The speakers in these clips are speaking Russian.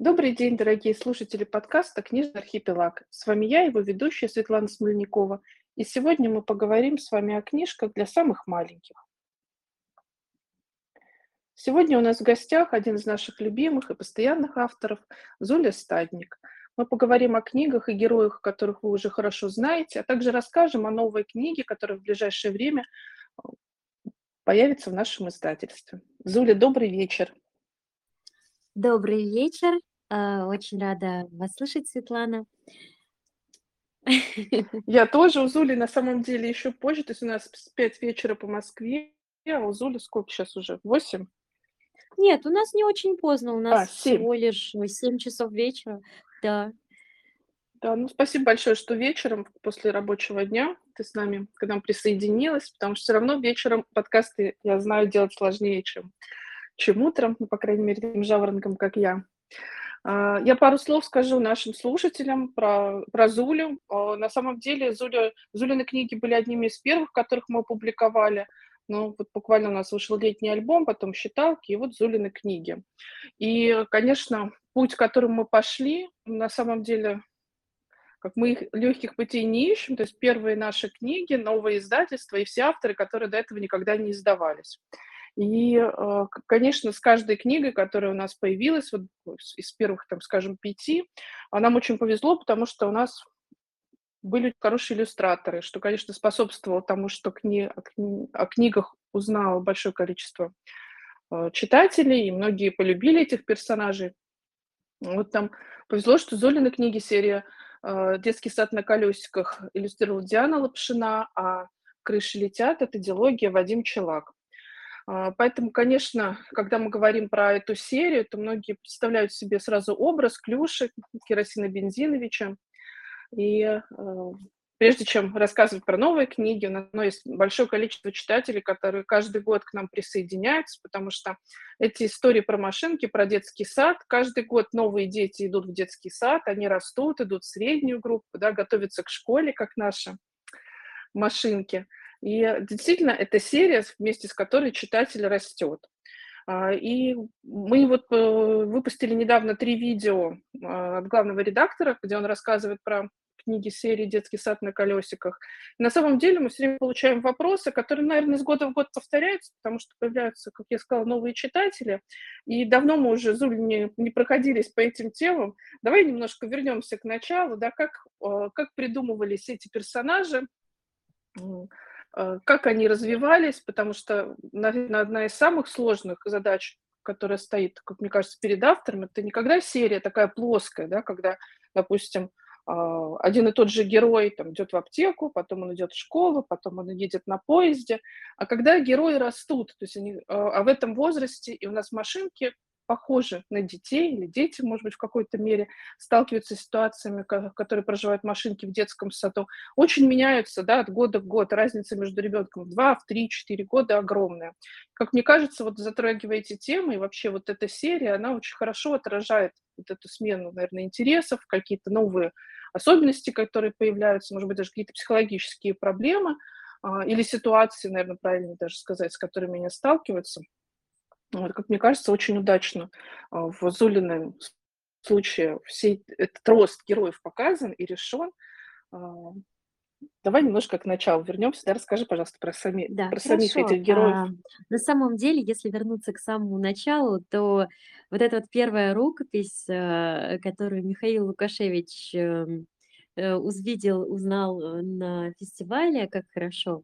Добрый день, дорогие слушатели подкаста «Книжный архипелаг». С вами я, его ведущая Светлана Смольникова. И сегодня мы поговорим с вами о книжках для самых маленьких. Сегодня у нас в гостях один из наших любимых и постоянных авторов Зуля Стадник. Мы поговорим о книгах и героях, которых вы уже хорошо знаете, а также расскажем о новой книге, которая в ближайшее время э, появится в нашем издательстве. Зуля, добрый вечер. Добрый вечер. А, очень рада вас слышать, Светлана. Я тоже у Зули на самом деле еще позже, то есть у нас 5 вечера по Москве, а у Зули сколько сейчас уже? 8? Нет, у нас не очень поздно, у А, нас 7. всего лишь 7 часов вечера, да. Да, ну спасибо большое, что вечером после рабочего дня ты с нами к нам присоединилась, потому что все равно вечером подкасты, я знаю, делать сложнее, чем, чем утром, ну, по крайней мере, таким жаворонком, как я. А, я пару слов скажу нашим слушателям про, про Зулю. А, на самом деле Зуля, Зулины книги были одними из первых, которых мы опубликовали. Ну, вот буквально у нас вышел летний альбом, потом считалки, и вот Зулины книги. И, конечно, путь, которым мы пошли, на самом деле, как мы их легких путей не ищем, то есть первые наши книги, новые издательства и все авторы, которые до этого никогда не издавались. И, э, конечно, с каждой книгой, которая у нас появилась, вот из первых, там, скажем, пяти, а нам очень повезло, потому что у нас были хорошие иллюстраторы, что, конечно, способствовало тому, что кни... о, кни... о книгах узнало большое количество э, читателей, и многие полюбили этих персонажей. Вот там повезло, что Золины книги серия э, «Детский сад на колесиках» иллюстрировала Диана Лапшина, а «Крыши летят» — это диалогия Вадим Челак. А, поэтому, конечно, когда мы говорим про эту серию, то многие представляют себе сразу образ Клюши, Керосина Бензиновича. И э, прежде чем рассказывать про новые книги, у нас есть большое количество читателей, которые каждый год к нам присоединяются, потому что эти истории про машинки, про детский сад, каждый год новые дети идут в детский сад, они растут, идут в среднюю группу, да, готовятся к школе, как наши машинки – и действительно, это серия, вместе с которой читатель растет. А, и мы вот э, выпустили недавно три видео а, от главного редактора, где он рассказывает про книги серии «Детский сад на колесиках». На самом деле мы все время получаем вопросы, которые, наверное, из года в год повторяются, потому что появляются, как я сказала, новые читатели. И давно мы уже, Зуль, не, не проходились по этим темам. Давай немножко вернемся к началу, да, как, э, как придумывались эти персонажи, как они развивались, потому что, наверное, одна из самых сложных задач, которая стоит, как мне кажется, перед автором, это никогда серия такая плоская, да, когда, допустим, а, один и тот же герой там, идет в аптеку, потом он идет в школу, потом он едет на поезде. А когда герои растут, то есть они, а, а в этом возрасте и у нас машинки похожи на детей, или дети, может быть, в какой-то мере сталкиваются с ситуациями, которые проживают машинки в детском саду, очень меняются да, от года к году. Разница между ребенком в 2, в 3, 4 года огромная. Как мне кажется, вот затрагивая эти темы, и вообще вот эта серия, она очень хорошо отражает вот эту смену, наверное, интересов, какие-то новые особенности, которые появляются, может быть, даже какие-то психологические проблемы а, или ситуации, наверное, правильно даже сказать, с которыми они сталкиваются. Вот, как мне кажется, очень удачно а, в Зулином случае всей этот рост героев показан и решен. А, давай немножко к началу вернемся. Да, расскажи, пожалуйста, про, сами, Да, про самих этих героев. А, на самом деле, если вернуться к самому началу, то вот эта вот первая рукопись, э, которую Михаил Лукашевич эм, э, увидел, узнал э, на фестивале «Как хорошо»,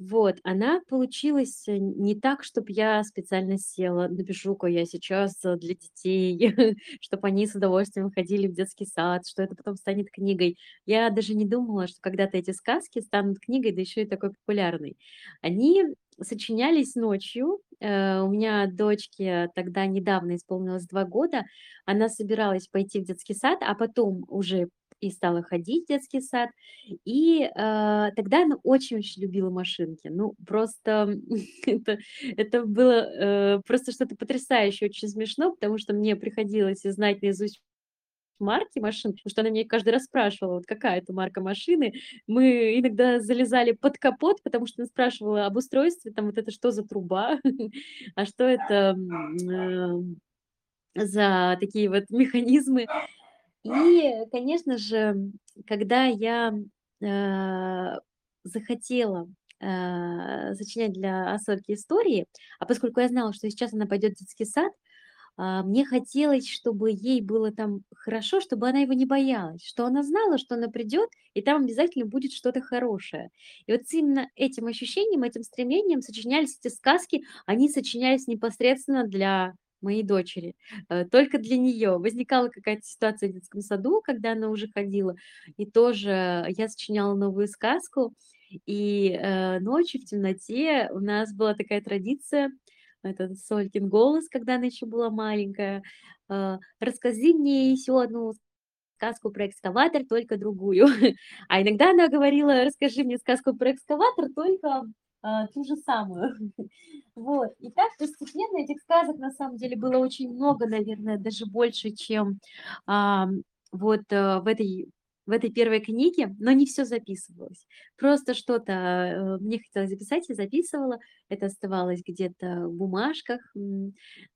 вот, она получилась э, не так, чтобы я специально села, напишу-ка я сейчас э, для детей, чтобы они с удовольствием ходили в детский сад, что это потом станет книгой. Я даже не думала, что когда-то эти сказки станут книгой, да еще и такой популярной. Они сочинялись ночью. Э, у меня дочке тогда недавно исполнилось два года. Она собиралась пойти в детский сад, а потом уже и стала ходить в детский сад. И э, тогда она очень-очень любила машинки. Ну, просто это, это было э, просто что-то потрясающее, очень смешно, потому что мне приходилось знать наизусть марки машин, потому что она меня каждый раз спрашивала, вот какая это марка машины. Мы иногда залезали под капот, потому что она спрашивала об устройстве, там вот это что за труба, а что это за такие вот механизмы. И, конечно же, когда я, э, захотела, э, сочинять для Ассольки истории, а поскольку я знала, что сейчас она пойдет в детский сад, а, мне хотелось, чтобы ей было там хорошо, чтобы она его не боялась, что она знала, что она придет, и там обязательно будет что-то хорошее. И вот именно этим ощущением, этим стремлением сочинялись эти сказки. Они сочинялись непосредственно для моей дочери, э, только для нее. Возникала какая-то ситуация в детском саду, когда она уже ходила, и тоже я сочиняла новую сказку, и, э, ночью в темноте у нас была такая традиция этот Солькин голос, когда она еще была маленькая. А, "Расскажи мне еще одну сказку про экскаватор, только другую". А иногда она говорила: "Расскажи мне сказку про экскаватор, только, ту же самую". Вот. И так постепенно этих сказок на самом деле было очень много, наверное, даже больше, чем, ам, вот, э, в этой в этой первой книге, но не все записывалось. Просто что-то, э, мне хотелось записать, я записывала, это оставалось где-то в бумажках,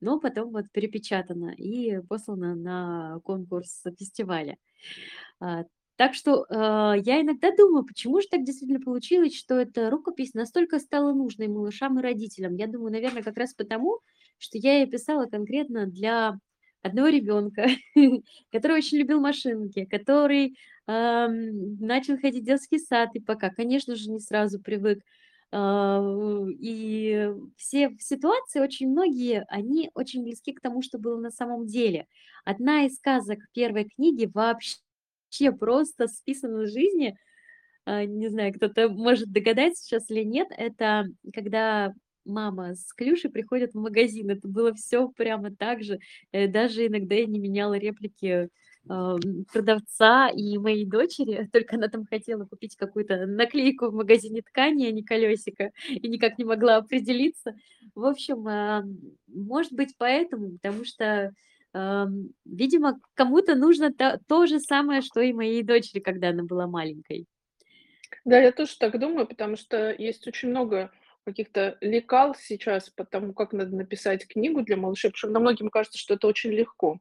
но потом вот перепечатано и послано на конкурс фестиваля. А, так что, э, я иногда думаю, почему же так действительно получилось, что эта рукопись настолько стала нужной малышам и родителям. Я думаю, наверное, как раз потому, что я ее писала конкретно для одного ребенка, который очень любил машинки, который ам, начал ходить в детский сад, и пока, конечно же, не сразу привык. А, И все ситуации, очень многие, они очень близки к тому, что было на самом деле. Одна из сказок первой книги вообще просто списана из жизни. А, Не знаю, кто-то может догадаться сейчас или нет. Это когда мама с Клюшей приходят в магазин. Это было все прямо так же. Э, Даже иногда я не меняла реплики ам, продавца и моей дочери, только она там хотела купить какую-то наклейку в магазине ткани, а не колесико, и никак не могла определиться. В общем, ам, может быть, поэтому, потому что, видимо, кому-то нужно то, то же самое, что и моей дочери, когда она была маленькой. Да, я тоже так думаю, потому что есть очень много каких-то лекал сейчас по тому, как надо написать книгу для малышей. Причем на многим кажется, что это очень легко.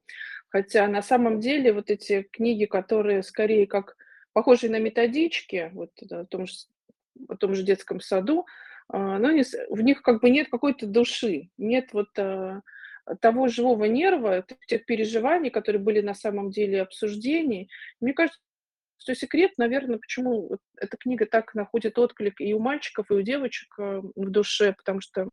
Хотя на самом деле вот эти книги, которые скорее как похожие на методички, вот о том же, о том же детском саду, а, но с- в них как бы нет какой-то души, нет вот а, того живого нерва, тех переживаний, которые были на самом деле обсуждений. Мне кажется, что секрет, наверное, почему эта книга так находит отклик и у мальчиков, и у девочек, э, в душе, потому что,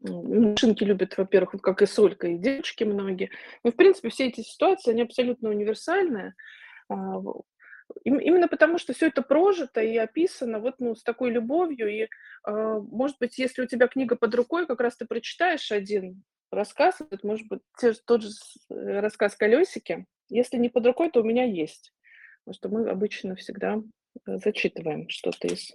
машинки любят, во-первых, вот как и Солька, и девочки многие. Ну, в принципе, все эти ситуации, они абсолютно универсальные. А, именно потому, что все это прожито и описано вот, ну, с такой любовью. И, а, может быть, если у тебя книга под рукой, как раз ты прочитаешь один рассказ, вот, может быть, те тот же э, рассказ "Колесики". Если не под рукой, то у меня есть. Потому что мы обычно всегда, э, зачитываем что-то из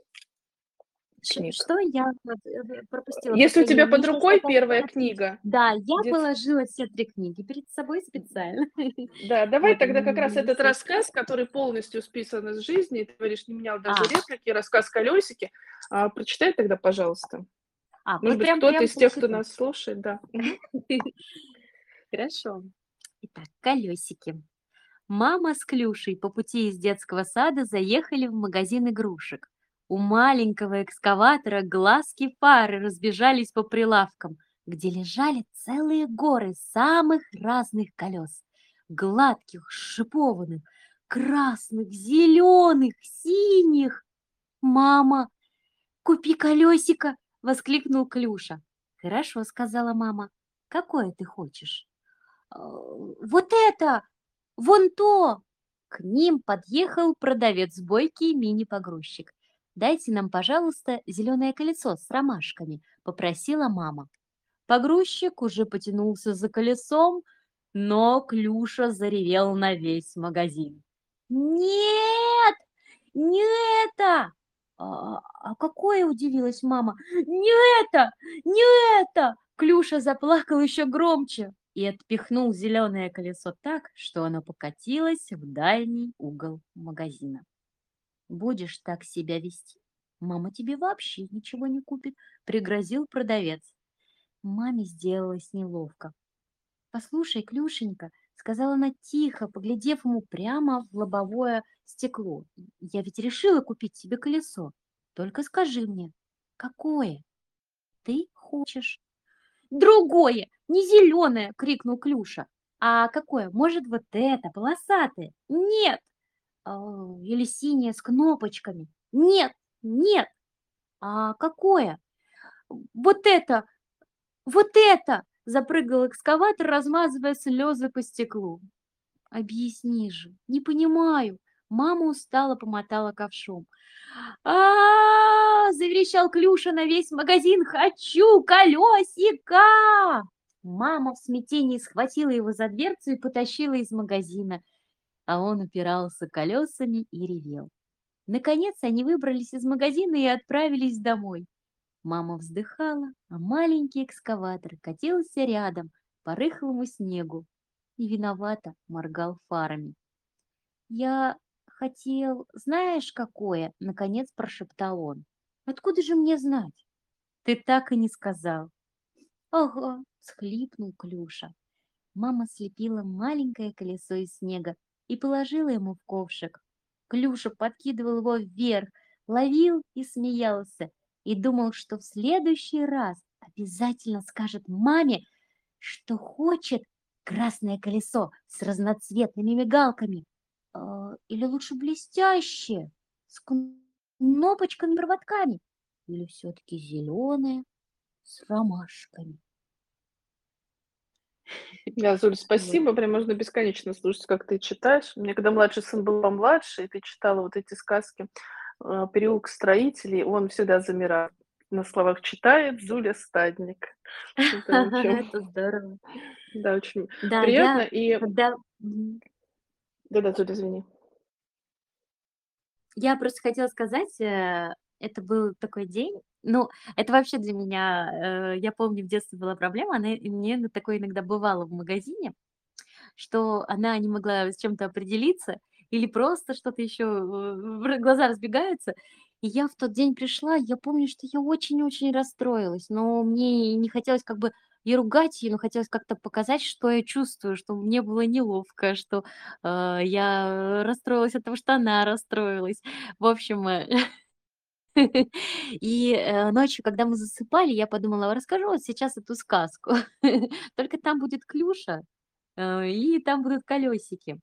книг. что я э, пропустила Если у тебя под рукой сказать первая книги. книга, Да, я дет положила все 3 книги перед собой специально. да, давай тогда как раз этот рассказ, который полностью списан из жизни, ты говоришь, не менял даже А, реплики, рассказ "Колесики". А, прочитай тогда, пожалуйста. А, Может быть, прям кто-то из тех, кто нас слушает, да. Хорошо. Итак, колесики. Мама с Клюшей по пути из детского сада заехали в магазин игрушек. У маленького экскаватора глазки фары разбежались по прилавкам, где лежали целые горы самых разных колес. Гладких, шипованных, красных, зеленых, синих. «Мама, купи колесико!» — воскликнул Клюша. «Хорошо», — сказала мама. «Какое ты хочешь?» «Э, «Вот это!» Вон то!» К ним подъехал продавец бойкий мини-погрузчик. «Дайте нам, пожалуйста, зеленое колесо с ромашками», — попросила мама. Погрузчик уже потянулся за колесом, но Клюша заревел на весь магазин. «Нет! Не это!» «А, а какое?» – удивилась мама. «Не это! Не это!» Клюша заплакал еще громче и отпихнул зеленое колесо так, что оно покатилось в дальний угол магазина. «Будешь так себя вести, мама тебе вообще ничего не купит», – пригрозил продавец. Маме сделалось неловко. «Послушай, Клюшенька», — сказала она тихо, поглядев ему прямо в лобовое стекло, «я ведь решила купить тебе колесо. Только скажи мне, какое ты хочешь?» «Другое, не зеленое!» — крикнул Клюша. «А какое? Может, вот это, полосатое?» «Нет!» а, «Или синее с кнопочками?» «Нет, нет!» «А какое?» «Вот это! Вот это!» — запрыгал экскаватор, размазывая слезы по стеклу. «Объясни же, не понимаю!» Мама устало помотала ковшом. а заверещал Клюша на весь магазин. «Хочу колесика!» Мама в смятении схватила его за дверцу и потащила из магазина, а он упирался колесами и ревел. Наконец они выбрались из магазина и отправились домой. Мама вздыхала, а маленький экскаватор катился рядом по рыхлому снегу и виновато моргал фарами. «Я хотел, знаешь, какое?» — наконец прошептал он. «Откуда же мне знать?» «Ты так и не сказал». «Ага», — схлипнул Клюша. Мама слепила маленькое колесо из снега и положила ему в ковшик. Клюша подкидывал его вверх, ловил и смеялся, и думал, что в следующий раз обязательно скажет маме, что хочет красное колесо с разноцветными мигалками, а, или лучше блестящее, с кнопочками-проводками, или все-таки зеленое с ромашками. Да, Зуль, спасибо. Прям можно бесконечно слушать, как ты читаешь. Мне когда младший сын был помладше, и ты читала вот эти сказки «Переулок строителей», он всегда замирал. На словах читает Зуля Стадник. Это здорово. Да, очень приятно. И... Да, Да-да, Зуля, извини. Я просто хотела сказать, э, это был такой день, ну, это вообще для меня, э, я помню, в детстве была проблема, она, мне такое иногда бывало в магазине, что она не могла с чем-то определиться или просто что-то еще, э, глаза разбегаются. И я в тот день пришла, я помню, что я очень-очень расстроилась, но мне не хотелось как бы и ругать ее, но хотелось как-то показать, что я чувствую, что мне было неловко, что э, я расстроилась от того, что она расстроилась. В общем, э, И, э, ночью, когда мы засыпали, я подумала, расскажу вот сейчас эту сказку. Только там будет клюша, и там будут колесики.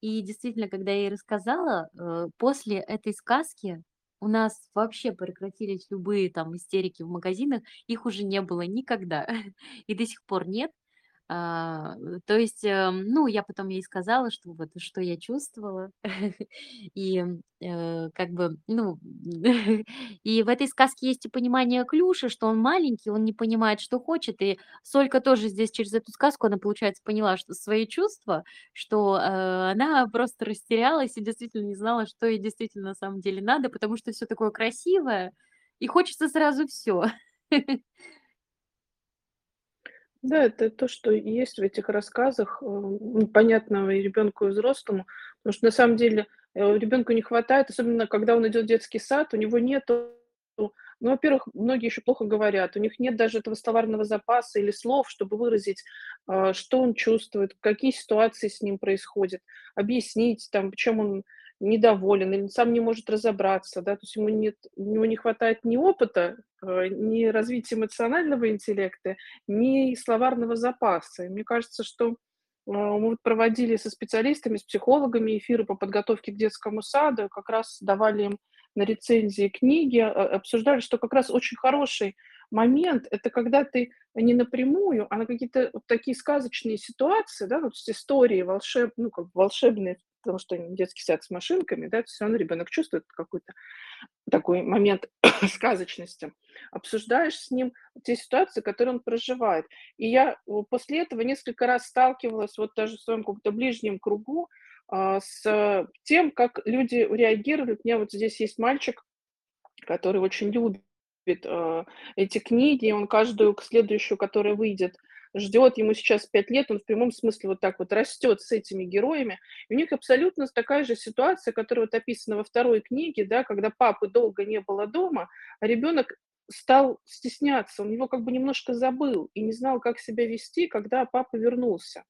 И действительно, когда я ей рассказала, э, после этой сказки у нас вообще прекратились любые там истерики в магазинах, их уже не было никогда и до сих пор нет. А, то есть, эм, ну, я потом ей сказала, что вот что я чувствовала. И э, как бы, ну, и в этой сказке есть и понимание Клюши, что он маленький, он не понимает, что хочет. И Солька тоже здесь через эту сказку, она, получается, поняла, что свои чувства, что э, она просто растерялась и действительно не знала, что ей действительно на самом деле надо, потому что все такое красивое, и хочется сразу все. Да, это то, что есть в этих рассказах, э, ну, понятного и ребенку, и взрослому. Потому что на самом деле э, ребенку не хватает, особенно когда он идет в детский сад, у него нету ну, во-первых, многие еще плохо говорят, у них нет даже этого словарного запаса или слов, чтобы выразить, э, что он чувствует, какие ситуации с ним происходят, объяснить, там, почему он недоволен или сам не может разобраться, да, то есть ему нет, у него не хватает ни опыта, э, ни развития эмоционального интеллекта, ни словарного запаса. И мне кажется, что э, мы проводили со специалистами, с психологами эфиры по подготовке к детскому саду, как раз давали им на рецензии книги, а, обсуждали, что как раз очень хороший момент – это когда ты не напрямую, а на какие-то вот такие сказочные ситуации, да, вот истории волшеб, ну, как волшебные потому что детский сад с машинками, да, все равно ребенок чувствует какой-то такой момент сказочности. Обсуждаешь с ним те ситуации, которые он проживает. И я после этого несколько раз сталкивалась вот даже в своем каком-то ближнем кругу а, с тем, как люди реагируют. У меня вот здесь есть мальчик, который очень любит э, эти книги, он каждую следующую, которая выйдет, ждет, ему сейчас пять лет, он в прямом смысле вот так вот растет с этими героями. И у них абсолютно такая же ситуация, которая вот описана во второй книге, да, когда папы долго не было дома, а ребенок стал стесняться, он его как бы немножко забыл и не знал, как себя вести, когда папа вернулся.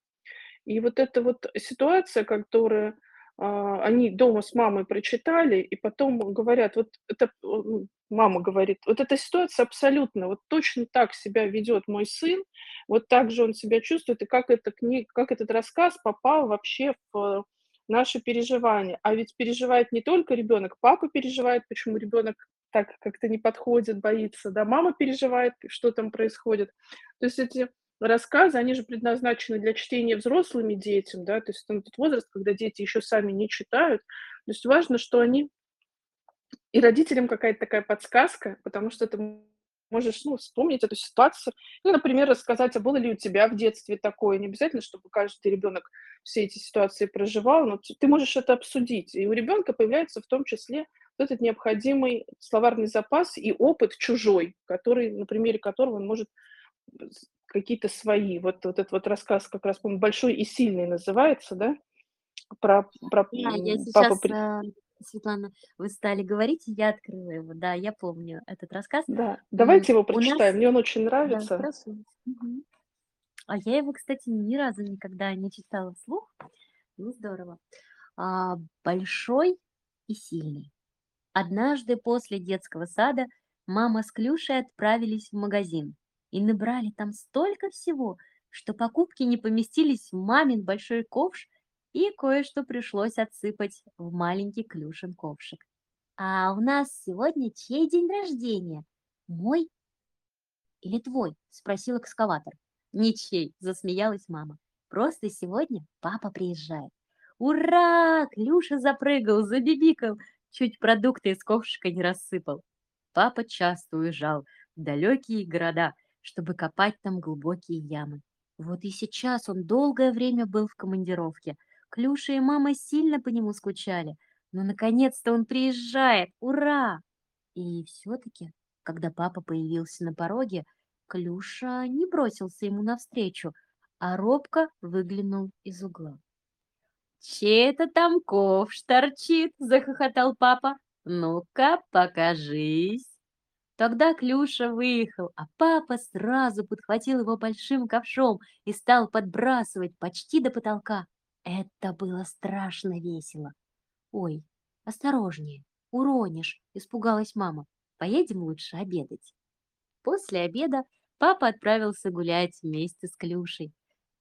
И вот эта вот ситуация, которая они дома с мамой прочитали, и потом говорят, вот это ну, мама говорит, вот эта ситуация абсолютно, вот точно так себя ведет мой сын, вот так же он себя чувствует, и как, это книг, как этот рассказ попал вообще в наши переживания. А ведь переживает не только ребенок, папа переживает, почему ребенок так как-то не подходит, боится, да, мама переживает, что там происходит. То есть эти рассказы, они же предназначены для чтения взрослыми детям, да, то есть это тот возраст, когда дети еще сами не читают. То есть важно, что они и родителям какая-то такая подсказка, потому что ты можешь, ну, вспомнить эту ситуацию. Ну, например, рассказать, а было ли у тебя в детстве такое. Не обязательно, чтобы каждый ребенок все эти ситуации проживал, но ты можешь это обсудить. И у ребенка появляется в том числе вот этот необходимый словарный запас и опыт чужой, который, на примере которого он может какие-то свои. Вот, вот этот вот рассказ как раз, по-моему, «Большой и сильный» называется, да? Про, про Да, я папу... сейчас, э, Светлана, вы стали говорить, я открыла его. Да, я помню этот рассказ. Да, давайте его У нас, прочитаем, мне он очень да, нравится. хорошо. Мгм. А я его, кстати, ни разу никогда не читала вслух. Ну, здорово. А, большой и сильный. Однажды после детского сада мама с Клюшей отправились в магазин и набрали там столько всего, что покупки не поместились в мамин большой ковш, и кое-что пришлось отсыпать в маленький Клюшин ковшик. «А у нас сегодня чей день рождения? Мой или твой?» – спросил экскаватор. «Ничей», – засмеялась мама. «Просто сегодня папа приезжает». «Ура!» – Клюша запрыгал, забибикал, чуть продукты из ковшика не рассыпал. Папа часто уезжал в далекие города – чтобы копать там глубокие ямы. Вот и сейчас он долгое время был в командировке. Клюша и мама сильно по нему скучали. Но наконец-то он приезжает! Ура! И все-таки, когда папа появился на пороге, Клюша не бросился ему навстречу, а робко выглянул из угла. «Чей это там ковш торчит?» – захохотал папа. «Ну-ка, покажись!» Тогда Клюша выехал, а папа сразу подхватил его большим ковшом и стал подбрасывать почти до потолка. Это было страшно весело. «Ой, осторожнее, уронишь», — испугалась мама. «Поедем лучше обедать». После обеда папа отправился гулять вместе с Клюшей.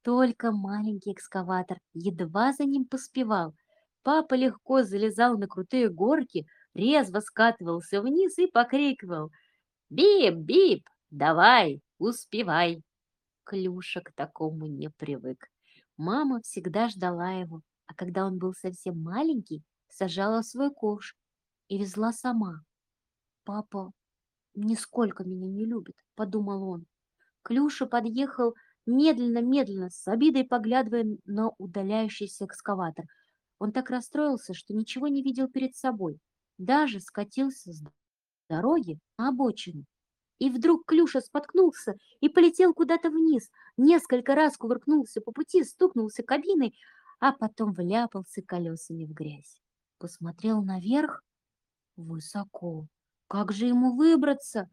Только маленький экскаватор едва за ним поспевал. Папа легко залезал на крутые горки, резво скатывался вниз и покрикивал — Бип-бип, давай, успевай. Клюша к такому не привык. Мама всегда ждала его, а когда он был совсем маленький, сажала в свой ковш и везла сама. Папа нисколько меня не любит, подумал он. Клюша подъехал медленно-медленно, с обидой поглядывая на удаляющийся экскаватор. Он так расстроился, что ничего не видел перед собой. Даже скатился с дороги на обочину. И вдруг Клюша споткнулся и полетел куда-то вниз, несколько раз кувыркнулся по пути, стукнулся кабиной, а потом вляпался колесами в грязь. Посмотрел наверх высоко. Как же ему выбраться?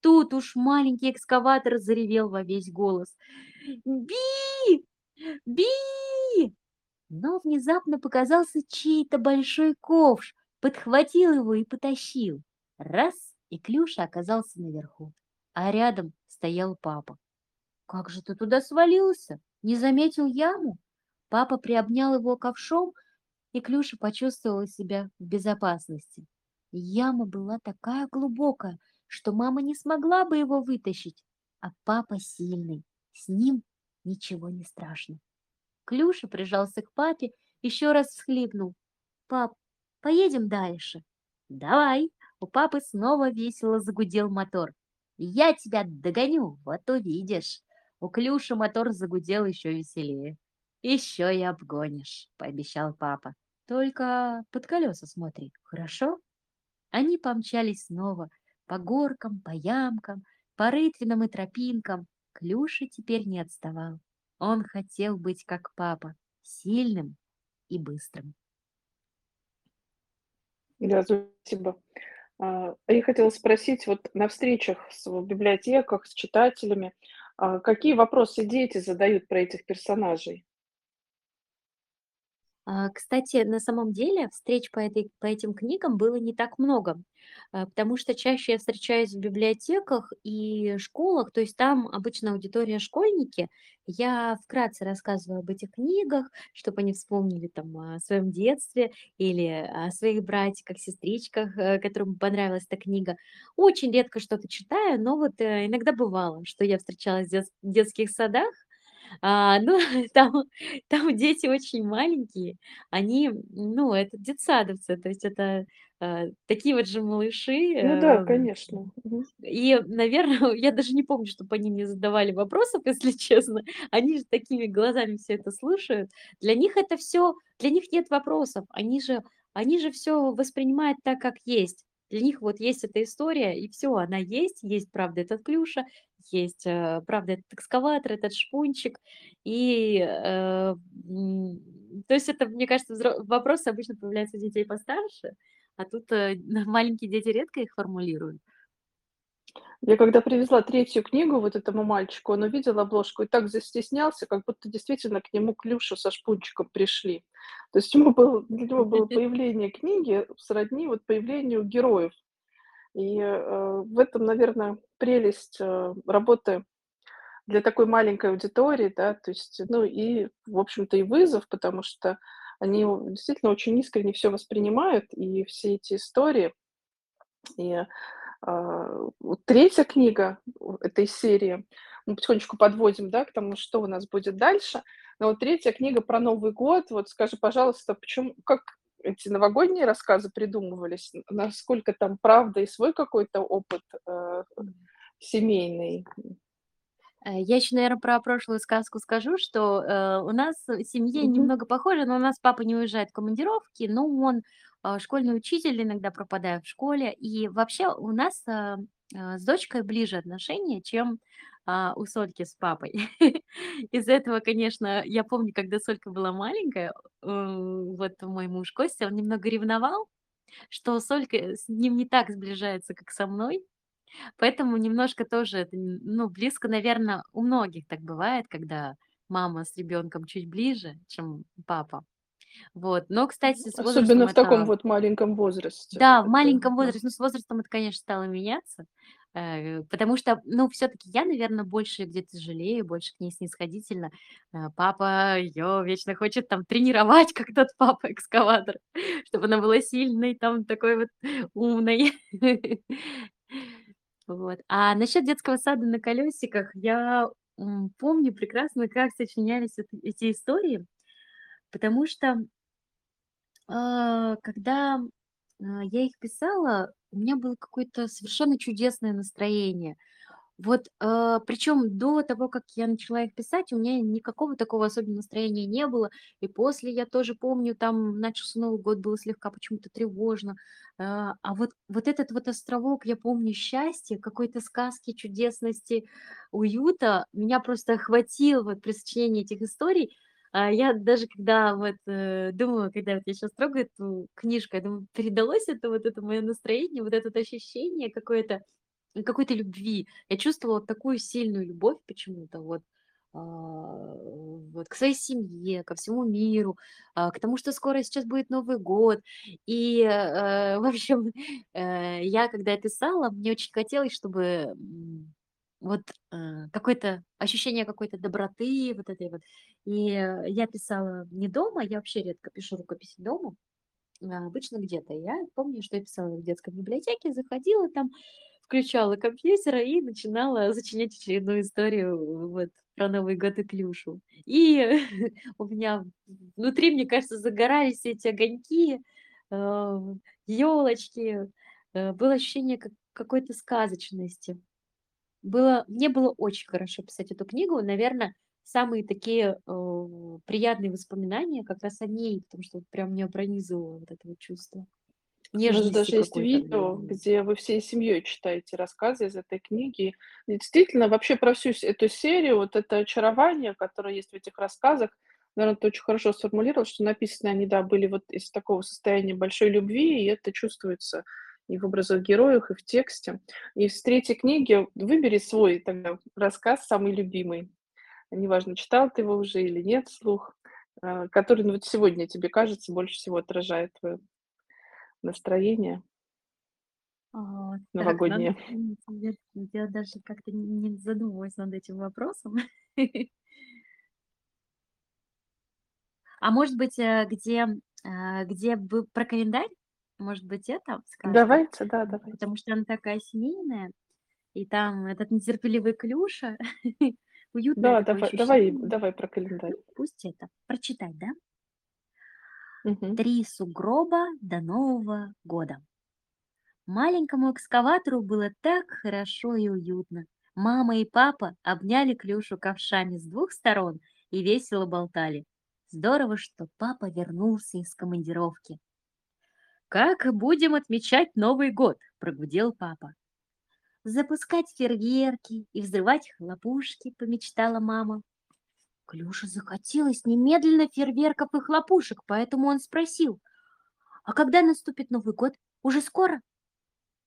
Тут уж маленький экскаватор заревел во весь голос. «Би! Би!» Но внезапно показался чей-то большой ковш, подхватил его и потащил. Раз, и Клюша оказался наверху, а рядом стоял папа. «Как же ты туда свалился? Не заметил яму?» Папа приобнял его ковшом, и Клюша почувствовала себя в безопасности. Яма была такая глубокая, что мама не смогла бы его вытащить, а папа сильный, с ним ничего не страшно. Клюша прижался к папе, еще раз всхлипнул. «Пап, поедем дальше?» «Давай!» У папы снова весело загудел мотор. «Я тебя догоню, вот увидишь!» У Клюши мотор загудел еще веселее. «Еще и обгонишь», — пообещал папа. «Только под колеса смотри, хорошо?» Они помчались снова по горкам, по ямкам, по рытвинам и тропинкам. Клюша теперь не отставал. Он хотел быть как папа, сильным и быстрым. Да, спасибо. А, я хотела спросить, вот на встречах в библиотеках, с читателями, а, какие вопросы дети задают про этих персонажей? А, кстати, на самом деле встреч по этой по этим книгам было не так много, потому что чаще я встречаюсь в библиотеках и школах, то есть там обычно аудитория школьники. Я вкратце рассказываю об этих книгах, чтобы они вспомнили там о своем детстве или о своих братиках, сестричках, э, которым понравилась эта книга. Очень редко что-то читаю, но вот э, иногда бывало, что я встречалась в дет- детских садах, а, ну, там там дети очень маленькие, они, ну, это детсадовцы, то есть это, э, такие вот же малыши, Ну да, эм. конечно. И, наверно, я даже не помню, чтобы они мне задавали вопросов, если честно. Они же такими глазами все это слушают. Для них это все, для них нет вопросов. Они же они же всё воспринимают так, как есть. Для них вот есть эта история, и все, она есть. Есть, правда, этот Плюша, есть, э, правда, этот экскаватор, этот шпунчик. И, э, то есть это, мне кажется, вопросы обычно появляются у детей постарше, а тут, э, маленькие дети редко их формулируют. Я когда привезла третью книгу вот этому мальчику, он увидел обложку и так застеснялся, как будто действительно к нему клюша со шпунчиком пришли. То есть ему было для него было появление книги сродни вот появлению героев. И, э, в этом, наверное, прелесть, э, работы для такой маленькой аудитории, да. То есть, ну и, в общем-то, и вызов, потому что они действительно очень искренне всё воспринимают, и все эти истории. И вот 3 книга этой серии. Мы потихонечку подводим, да, к тому, что у нас будет дальше. Но вот третья книга про Новый год. Вот скажи, пожалуйста, почему как эти новогодние рассказы придумывались? Насколько там правда и свой какой-то опыт, э, семейный? Э, я еще, наверно, про прошлую сказку скажу, что, э, у нас в семье Мгм. немного похоже, но у нас папа не уезжает в командировки, но он, э, школьный учитель, иногда пропадая в школе. И вообще у нас, э, э, с дочкой ближе отношения, чем, а, у Сольки с папой. Из-за этого, конечно, я помню, когда Солька была маленькая, вот мой муж Костя, он немного ревновал, что Солька с ним не так сближается, как со мной. Поэтому немножко тоже это, ну, близко, наверно, у многих так бывает, когда мама с ребенком чуть ближе, чем папа. Вот. Но, кстати, с Особенно в таком это вот маленьком возрасте. Да, в Это маленьком да. возрасте, ну, с возрастом это, конечно, стало меняться, э, потому что, ну, все-таки я, наверно, больше где-то жалею, больше к ней снисходительна. Э, папа ее вечно хочет там тренировать, как тот папа-экскаватор, чтобы она была сильной, там такой вот умной. Вот. А насчет детского сада на колесиках я, помню прекрасно, как сочинялись эт эти истории, потому что а, когда, а, я их писала, у меня было какое-то совершенно чудесное настроение. Вот, а, причем до того, как я начала их писать, у меня никакого такого особенного настроения не было. И после я тоже помню, там начался Новый год, было слегка почему-то тревожно. А, а вот вот этот вот островок, я помню, счастья, какой-то сказки, чудесности, уюта меня просто охватил вот при сочинении этих историй. А, я даже когда вот, э, думаю, когда вот я сейчас трогаю эту книжку, я думаю, передалось это вот это мое настроение, вот это ощущение какое-то, какой-то любви. Я чувствовала такую сильную любовь почему-то вот, а, вот к своей семье, ко всему миру, а, к тому, что скоро сейчас будет Новый год. И, э, в общем, э, я когда писала, мне очень хотелось, чтобы, вот, э, какое-то ощущение какой-то доброты вот этой вот. И, я писала не дома, я вообще редко пишу рукописи дома, а обычно где-то. Я помню, что я писала в детской библиотеке, заходила там, включала компьютер и начинала сочинять очередную историю вот про Новый год и Клюшу. И у меня внутри, мне кажется, загорались эти огоньки, елочки, было ощущение как какой-то сказочности. Было мне было очень хорошо писать эту книгу. Наверно, самые такие, э, приятные воспоминания как раз о ней, потому что прям меня пронизывало вот это вот чувство нежности даже есть видео, наверное. где вы всей семьей читаете рассказы из этой книги. И действительно, вообще про всю эту серию, вот это очарование, которое есть в этих рассказах, наверно, ты очень хорошо сформулировал, что написаны они, да, были вот из такого состояния большой любви, и это чувствуется и в образах героев, и в тексте. И с третьей книги выбери свой тогда рассказ, самый любимый. Неважно, читал ты его уже или нет вслух, а, который ну, вот сегодня тебе кажется больше всего отражает твое настроение А, так, надо новогоднее. Я я даже как-то не задумывалась над этим вопросом. А может быть, э, где, э, где бы про календарь? Может быть, это скажем? Давайте, да, давайте. потому что она такая семейная, и там этот нетерпеливый Клюша, уютное Да, давай, давай, ощущение. давай про календарь. Ну, пусть это, прочитать, да? Мгм. "Три сугроба до Нового года". Маленькому экскаватору было так хорошо и уютно. Мама и папа обняли Клюшу ковшами с двух сторон и весело болтали. Здорово, что папа вернулся из командировки. «Как будем отмечать Новый год?» – прогудел папа. «Запускать фейерверки и взрывать хлопушки», – помечтала мама. Клюше захотелось немедленно фейерверков и хлопушек, поэтому он спросил, «А когда наступит Новый год? Уже скоро?»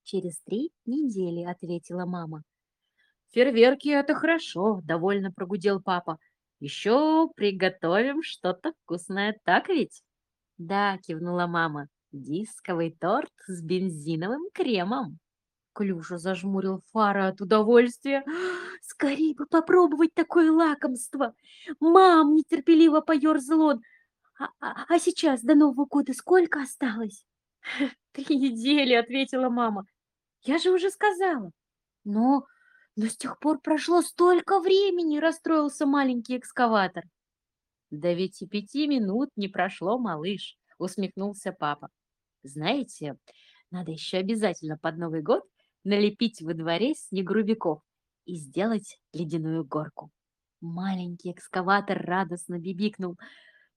«Через три недели», — ответила мама. «Фейерверки — это хорошо», — довольно прогудел папа. «Еще приготовим что-то вкусное, так ведь?» «Да», — кивнула мама, — «дисковый торт с бензиновым кремом». Клюша зажмурил фары от удовольствия. «Скорей бы попробовать такое лакомство!» «Мам!» — нетерпеливо поерзал он. «А, а, а сейчас до Нового года сколько осталось?» «Три недели», — ответила мама. «Я же уже сказала». «Но, но с тех пор прошло столько времени!» — расстроился маленький экскаватор. «Да ведь и пяти минут не прошло, малыш», — усмехнулся папа. «Знаете, надо еще обязательно под Новый год налепить во дворе снегуревиков и сделать ледяную горку». Маленький экскаватор радостно бибикнул.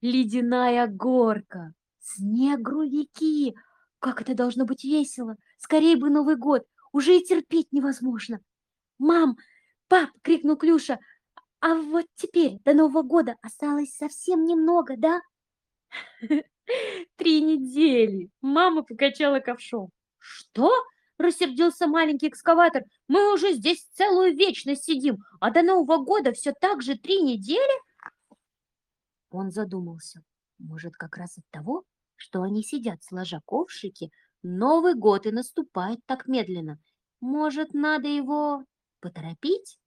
«Ледяная горка! Снегуревики! Как это должно быть весело! Скорее бы Новый год! Уже и терпеть невозможно!» «Мам! Пап!» — крикнул Клюша. «А вот теперь до Нового года осталось совсем немного, да?» «Три недели!» — мама покачала ковшом. «Что?» — рассердился маленький экскаватор. «Мы уже здесь целую вечность сидим, а до Нового года все так же три недели?» Он задумался. Может, как раз от того, что они сидят сложа ковшики, Новый год и наступает так медленно. Может, надо его поторопить?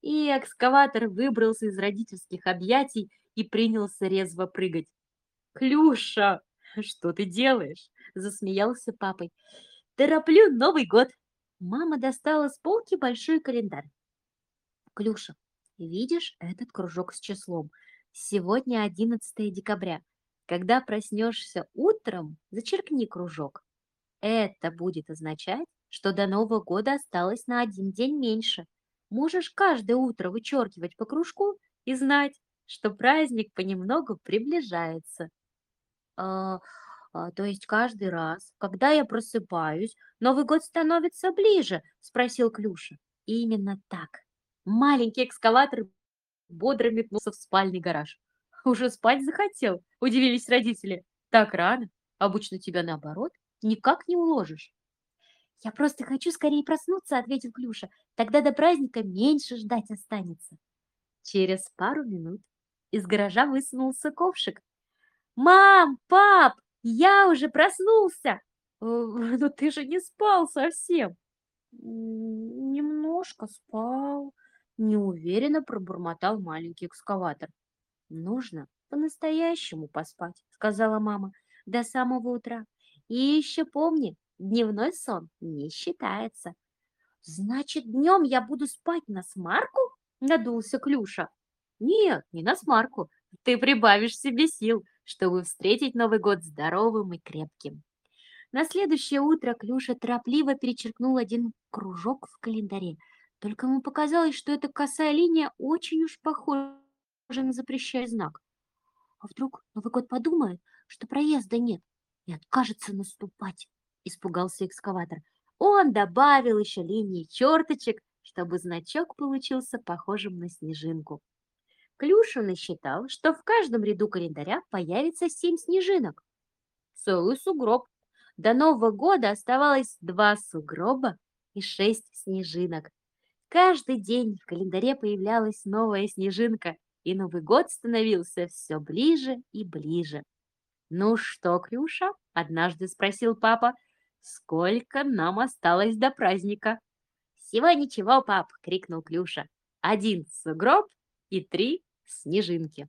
И экскаватор выбрался из родительских объятий и принялся резво прыгать. «Клюша, что ты делаешь?» – засмеялся папой. «Тороплю Новый год!» Мама достала с полки большой календарь. «Клюша, видишь этот кружок с числом? Сегодня 11 декабря. Когда проснешься утром, зачеркни кружок. Это будет означать, что до Нового года осталось на один день меньше. Можешь каждое утро вычеркивать по кружку и знать, что праздник понемногу приближается. А, то есть каждый раз, когда я просыпаюсь, Новый год становится ближе, спросил Клюша. Именно так. Маленький экскаватор бодро метнулся в спальный гараж. Уже спать захотел, удивились родители. Так рано. Обычно тебя наоборот никак не уложишь. «Я просто хочу скорее проснуться», — ответил Клюша. «Тогда до праздника меньше ждать останется». Через пару минут из гаража высунулся ковшик. «Мам, пап, я уже проснулся!» «Но ты же не спал совсем!» «Немножко спал», — неуверенно пробормотал маленький экскаватор. «Нужно по-настоящему поспать», — сказала мама, — «до самого утра. И еще помни, Дневной сон не считается. Значит, днем я буду спать на смарку? Надулся Клюша. Нет, не на смарку. Ты прибавишь себе сил, чтобы встретить Новый год здоровым и крепким. На следующее утро Клюша торопливо перечеркнул один кружок в календаре. Только ему показалось, что эта косая линия очень уж похожа на запрещающий знак. А вдруг Новый год подумает, что проезда нет, и откажется наступать испугался экскаватор. Он добавил еще линии черточек, чтобы значок получился похожим на снежинку. Клюша насчитал, что в каждом ряду календаря появится семь снежинок. Целый сугроб. До Нового года оставалось два сугроба и шесть снежинок. Каждый день в календаре появлялась новая снежинка, и Новый год становился все ближе и ближе. «Ну что, Клюша?» – однажды спросил папа. «Сколько нам осталось до праздника?» «Всего ничего, пап!» – крикнул Клюша. «Один сугроб и три снежинки».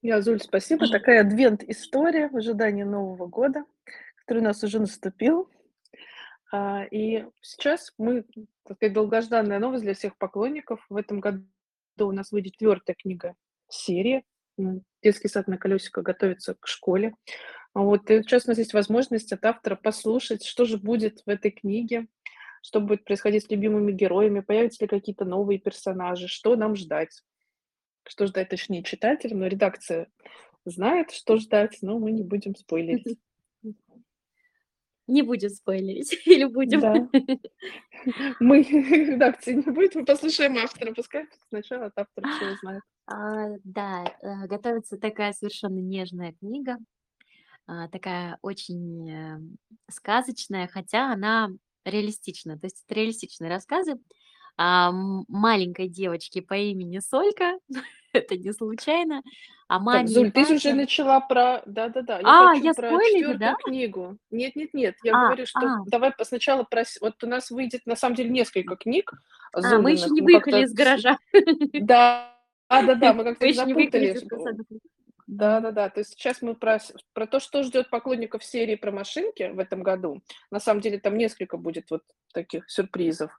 Язуль, спасибо. Такая адвент-история в ожидании Нового года, который у нас уже наступил. А, и сейчас мы, такая долгожданная новость для всех поклонников. В этом году у нас выйдет четвертая книга серии. Детский сад на колесиках готовится к школе. Вот и сейчас у нас есть возможность от автора послушать, что же будет в этой книге, что будет происходить с любимыми героями, появятся ли какие-то новые персонажи, что нам ждать. Что ждать, точнее, читателям, но редакция знает, что ждать, но мы не будем спойлерить. Не будем спойлерить. Или будем? Да. Мы редакции не будет. Мы послушаем автора. Пускай сначала от автора все узнает. А, да, э, готовится такая совершенно нежная книга. А, такая очень э, сказочная, хотя она реалистична. То есть это реалистичные рассказы о маленькой девочке по имени Солька. это не случайно. А Так, маме и Зуль, ты же уже начала про... Да-да-да, я А, хочу я про спойлерю, да? четвертую книгу. Нет-нет-нет, я А, говорю, что а, давай сначала про... Вот у нас выйдет, на самом деле, несколько книг а, мы еще не выехали как-то... из гаража. Да, да-да-да, мы как-то Мы их еще детского сада. Да-да-да, то есть сейчас мы про, про то, что ждет поклонников серии про машинки в этом году. На самом деле там несколько будет вот таких сюрпризов.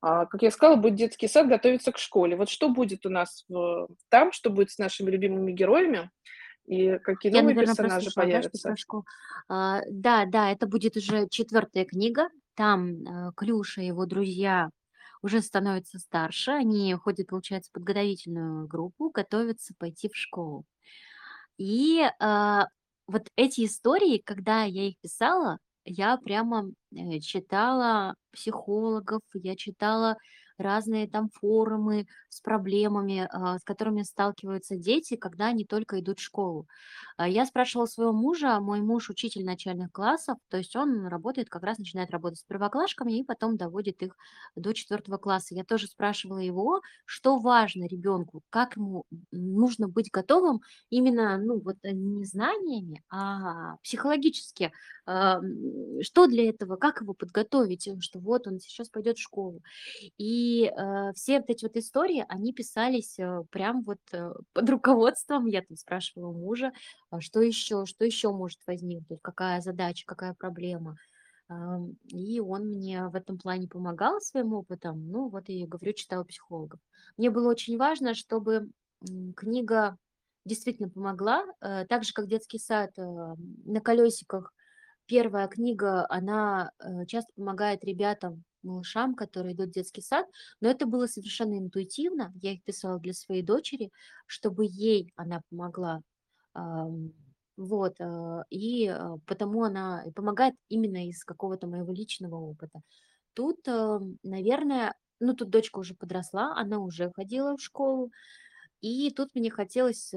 А, как я сказала, будет детский сад готовиться к школе. Вот что будет у нас в- там, что будет с нашими любимыми героями и какие Я, новые наверное, персонажи да, что появятся. про школу. А, да, да, это будет уже четвертая книга. Там э, Клюша и его друзья уже становятся старше. Они ходят, получается, в подготовительную группу, готовятся пойти в школу. И а, вот эти истории, когда я их писала, я прямо э, читала психологов, я читала разные там форумы с проблемами, а, с которыми сталкиваются дети, когда они только идут в школу. А, Я спрашивала своего мужа, мой муж учитель начальных классов, то есть он работает, как раз начинает работать с первоклашками и потом доводит их до четвертого класса. Я тоже спрашивала его, что важно ребенку, как ему нужно быть готовым именно, ну, вот э, не знаниями, а психологически, а, что для этого, как его подготовить, э, что вот он сейчас пойдет в школу. И э, все вот эти вот истории, они писались э, прям вот э, под руководством, я там спрашивала мужа, а что еще, что еще может возникнуть, какая задача, какая проблема. Ам, И он мне в этом плане помогал своим опытом. Ну, вот и говорю, читала психологов. Мне было очень важно, чтобы книга действительно помогла, э, так же, как детский сад э, на колесиках. Первая книга, она э, часто помогает ребятам, малышам, которые идут в детский сад, но это было совершенно интуитивно. Я их писала для своей дочери, чтобы ей она помогла. Вот, э, и э, потому она помогает именно из какого-то моего личного опыта. Тут, э, наверное, ну тут дочка уже подросла, она уже ходила в школу, и тут мне хотелось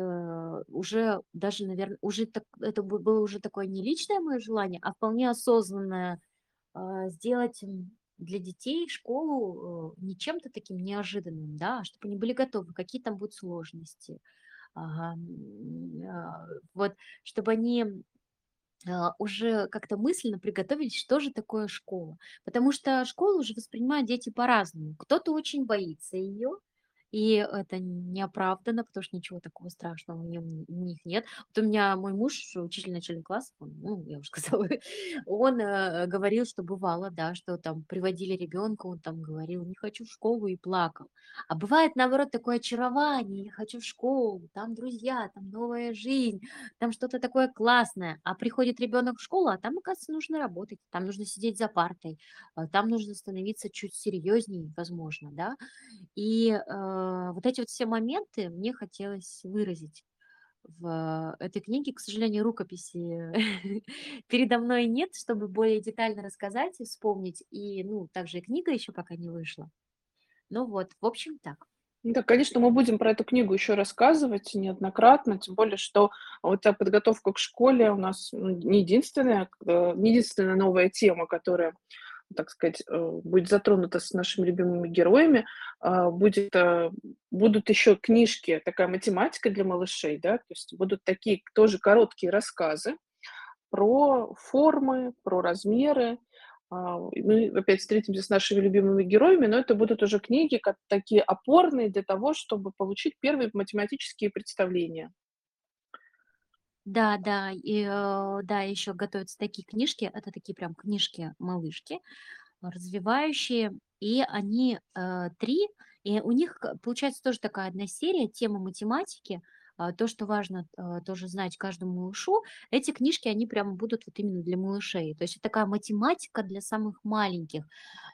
уже даже, наверное, уже так, это бы- было уже такое не личное мое желание, а вполне осознанное сделать для детей школу э, не чем-то таким неожиданным, да, чтобы они были готовы, какие там будут сложности. А, Вот, чтобы они а, уже как-то мысленно приготовились, что же такое школа. Потому что школу уже воспринимают дети по-разному. Кто-то очень боится ее, и это неоправданно, потому что ничего такого страшного у, них нет. Вот у меня мой муж, учитель начальных классов, он, ну, я уже сказала, он э, говорил, что бывало, да, что там приводили ребенка, он там говорил, не хочу в школу и плакал. А бывает, наоборот, такое очарование, я хочу в школу, там друзья, там новая жизнь, там что-то такое классное. А приходит ребенок в школу, а там, оказывается, нужно работать, там нужно сидеть за партой, а там нужно становиться чуть серьезнее, возможно, да. И э, вот эти вот все моменты мне хотелось выразить в этой книге. К сожалению, рукописи передо мной нет, чтобы более детально рассказать и вспомнить. И, ну, также и книга еще пока не вышла. Ну вот, в общем, так. Да, конечно, мы будем про эту книгу еще рассказывать неоднократно, тем более, что вот эта подготовка к школе у нас ну, не единственная, э, не единственная новая тема, которая, так сказать, э, будет затронута с нашими любимыми героями. А, будет, э, будут еще книжки, такая математика для малышей, да, то есть будут такие тоже короткие рассказы про формы, про размеры, а, мы опять встретимся с нашими любимыми героями, но это будут уже книги как такие опорные для того, чтобы получить первые математические представления. Да, да, и, э, да, еще готовятся такие книжки, это такие прям книжки-малышки, развивающие, и они э, три, и у них получается тоже такая одна серия, тема математики, а, то, что важно а, тоже знать каждому малышу, эти книжки, они прямо будут вот именно для малышей. То есть это такая математика для самых маленьких.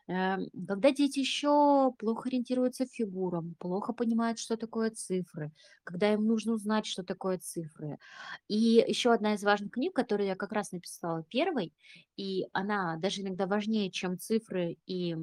Эм, Когда дети еще плохо ориентируются фигурам, плохо понимают, что такое цифры, когда им нужно узнать, что такое цифры. И еще одна из важных книг, которую я как раз написала первой, и она даже иногда важнее, чем цифры и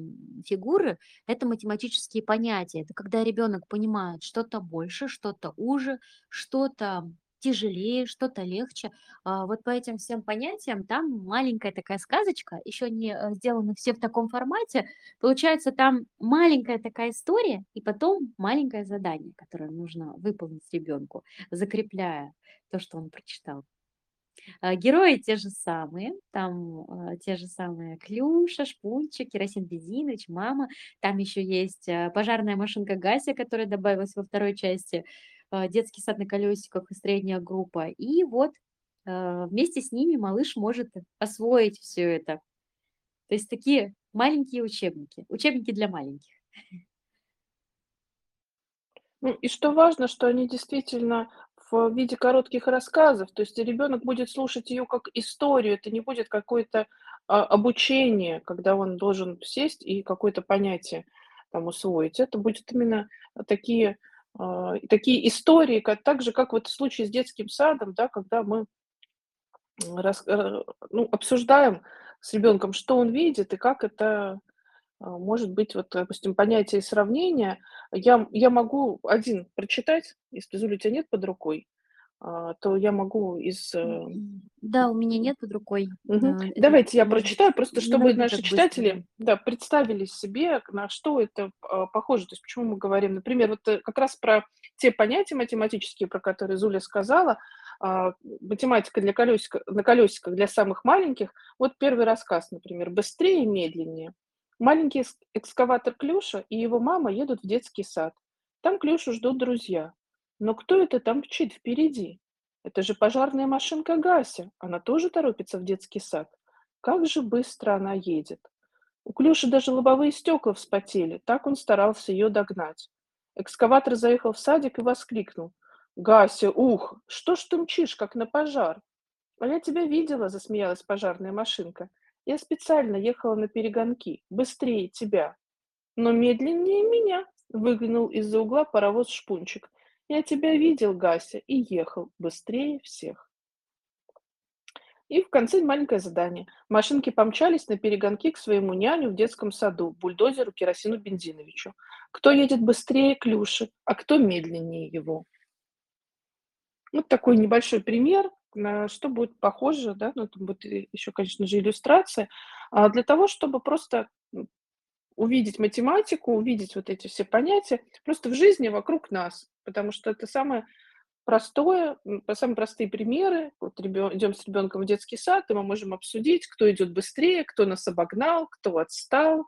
фигуры, это математические понятия. Это когда ребенок понимает что-то больше, что-то уже, что-то тяжелее, что-то легче. А, вот по этим всем понятиям там маленькая такая сказочка, еще не э, сделаны все в таком формате. Получается, там маленькая такая история и потом маленькое задание, которое нужно выполнить ребенку, закрепляя то, что он прочитал. А, Герои те же самые, там а, те же самые Клюша, Шпунчик, Керосин Безинович, мама. Там еще есть а, пожарная машинка Гася, которая добавилась во второй части, детский сад на колесиках и средняя группа. И вот а, вместе с ними малыш может освоить все это. То есть такие маленькие учебники, учебники для маленьких. Ну, и что важно, что они действительно в виде коротких рассказов, то есть ребенок будет слушать ее как историю, это не будет какое-то а, обучение, когда он должен сесть и какое-то понятие там усвоить. Это будет именно такие, а, такие истории, как, так же, как вот в случае с детским садом, да, когда мы рас- э, ну, обсуждаем с ребенком, что он видит и как это а, может быть, вот, допустим, понятие сравнения. Я я могу один прочитать, если у тя нет под рукой, а, то я могу из, э, Да, у меня нет под рукой а, этот, Давайте я может прочитаю, просто чтобы наши так быстро. да. читатели, да, представили себе, на что это, а, похоже. То есть почему мы говорим, например, вот, э, как раз про те понятия математические, про которые Зуля сказала, а, математика для колесика на колесиках для самых маленьких. Вот первый рассказ, например: "Быстрее, медленнее". Маленький экскаватор Клюша и его мама едут в детский сад. Там Клюшу ждут друзья. Но кто это там мчит впереди? Это же пожарная машинка Гася. Она тоже торопится в детский сад. Как же быстро она едет. У Клюши даже лобовые стекла вспотели, так он старался ее догнать. Экскаватор заехал в садик и воскликнул. «Гася, ух, что ж ты мчишь, как на пожар?» «А я тебя видела», — засмеялась пожарная машинка. «Я специально ехала на перегонки, быстрее тебя». «Но медленнее меня», — выглянул из-за угла паровоз Шпунчик. «Я тебя видел, Гася, и ехал быстрее всех». И в конце маленькое задание. Машинки помчались на перегонки к своему няню в детском саду, бульдозеру Керосину Бензиновичу. Кто едет быстрее Клюши, а кто медленнее его? Вот такой небольшой пример, на что будет похоже, да, ну, это будет и еще, конечно же, иллюстрация, а, для того, чтобы просто увидеть математику, увидеть вот эти все понятия просто в жизни вокруг нас, потому что это самое простое, самые простые примеры. Вот ребё- идем с ребенком в детский сад, и мы можем обсудить, кто идет быстрее, кто нас обогнал, кто отстал,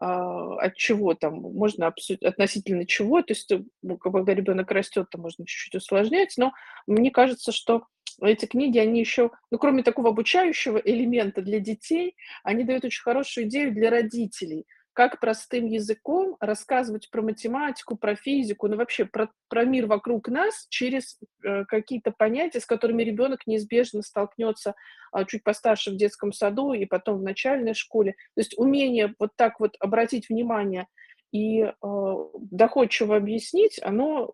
а, от чего там можно обсудить, относительно чего. То есть, э, ну, когда ребенок растет, то можно чуть-чуть усложнять, но мне кажется, что эти книги, они еще, ну, кроме такого обучающего элемента для детей, они дают очень хорошую идею для родителей, как простым языком рассказывать про математику, про физику, ну, вообще про, про мир вокруг нас через э, какие-то понятия, с которыми ребенок неизбежно столкнется а, чуть постарше в детском саду и потом в начальной школе. То есть умение вот так вот обратить внимание и э, доходчиво объяснить, оно,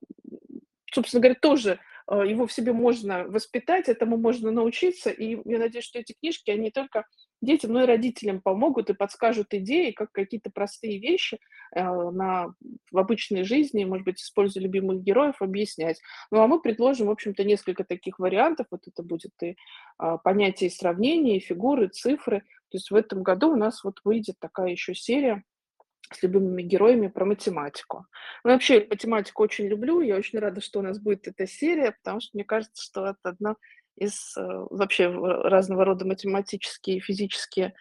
собственно говоря, тоже э, его в себе можно воспитать, этому можно научиться. И я надеюсь, что эти книжки, они не только детям, но и родителям помогут и подскажут идеи, как какие-то простые вещи э, на, в обычной жизни, может быть, используя любимых героев, объяснять. Ну, а мы предложим, в общем-то, несколько таких вариантов. Вот это будет и а, понятие и сравнения, и фигуры, цифры. То есть в этом году у нас вот выйдет такая еще серия с любимыми героями про математику. Ну, вообще, математику очень люблю, я очень рада, что у нас будет эта серия, потому что мне кажется, что это одно из э, вообще разного рода математические, физические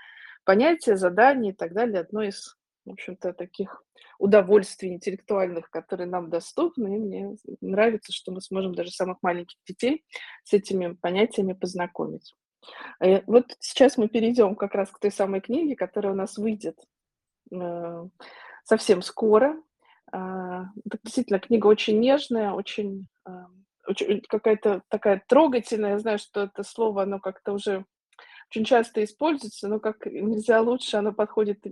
понятия, задания и так далее, одно из, в общем-то, таких удовольствий интеллектуальных, которые нам доступны, и мне нравится, что мы сможем даже самых маленьких детей с этими понятиями познакомить. Э, вот сейчас мы перейдем как раз к той самой книге, которая у нас выйдет э, совсем скоро. А, действительно, книга очень нежная, очень какая-то такая трогательная. Я знаю, что это слово, оно как-то уже очень часто используется, но как нельзя лучше оно подходит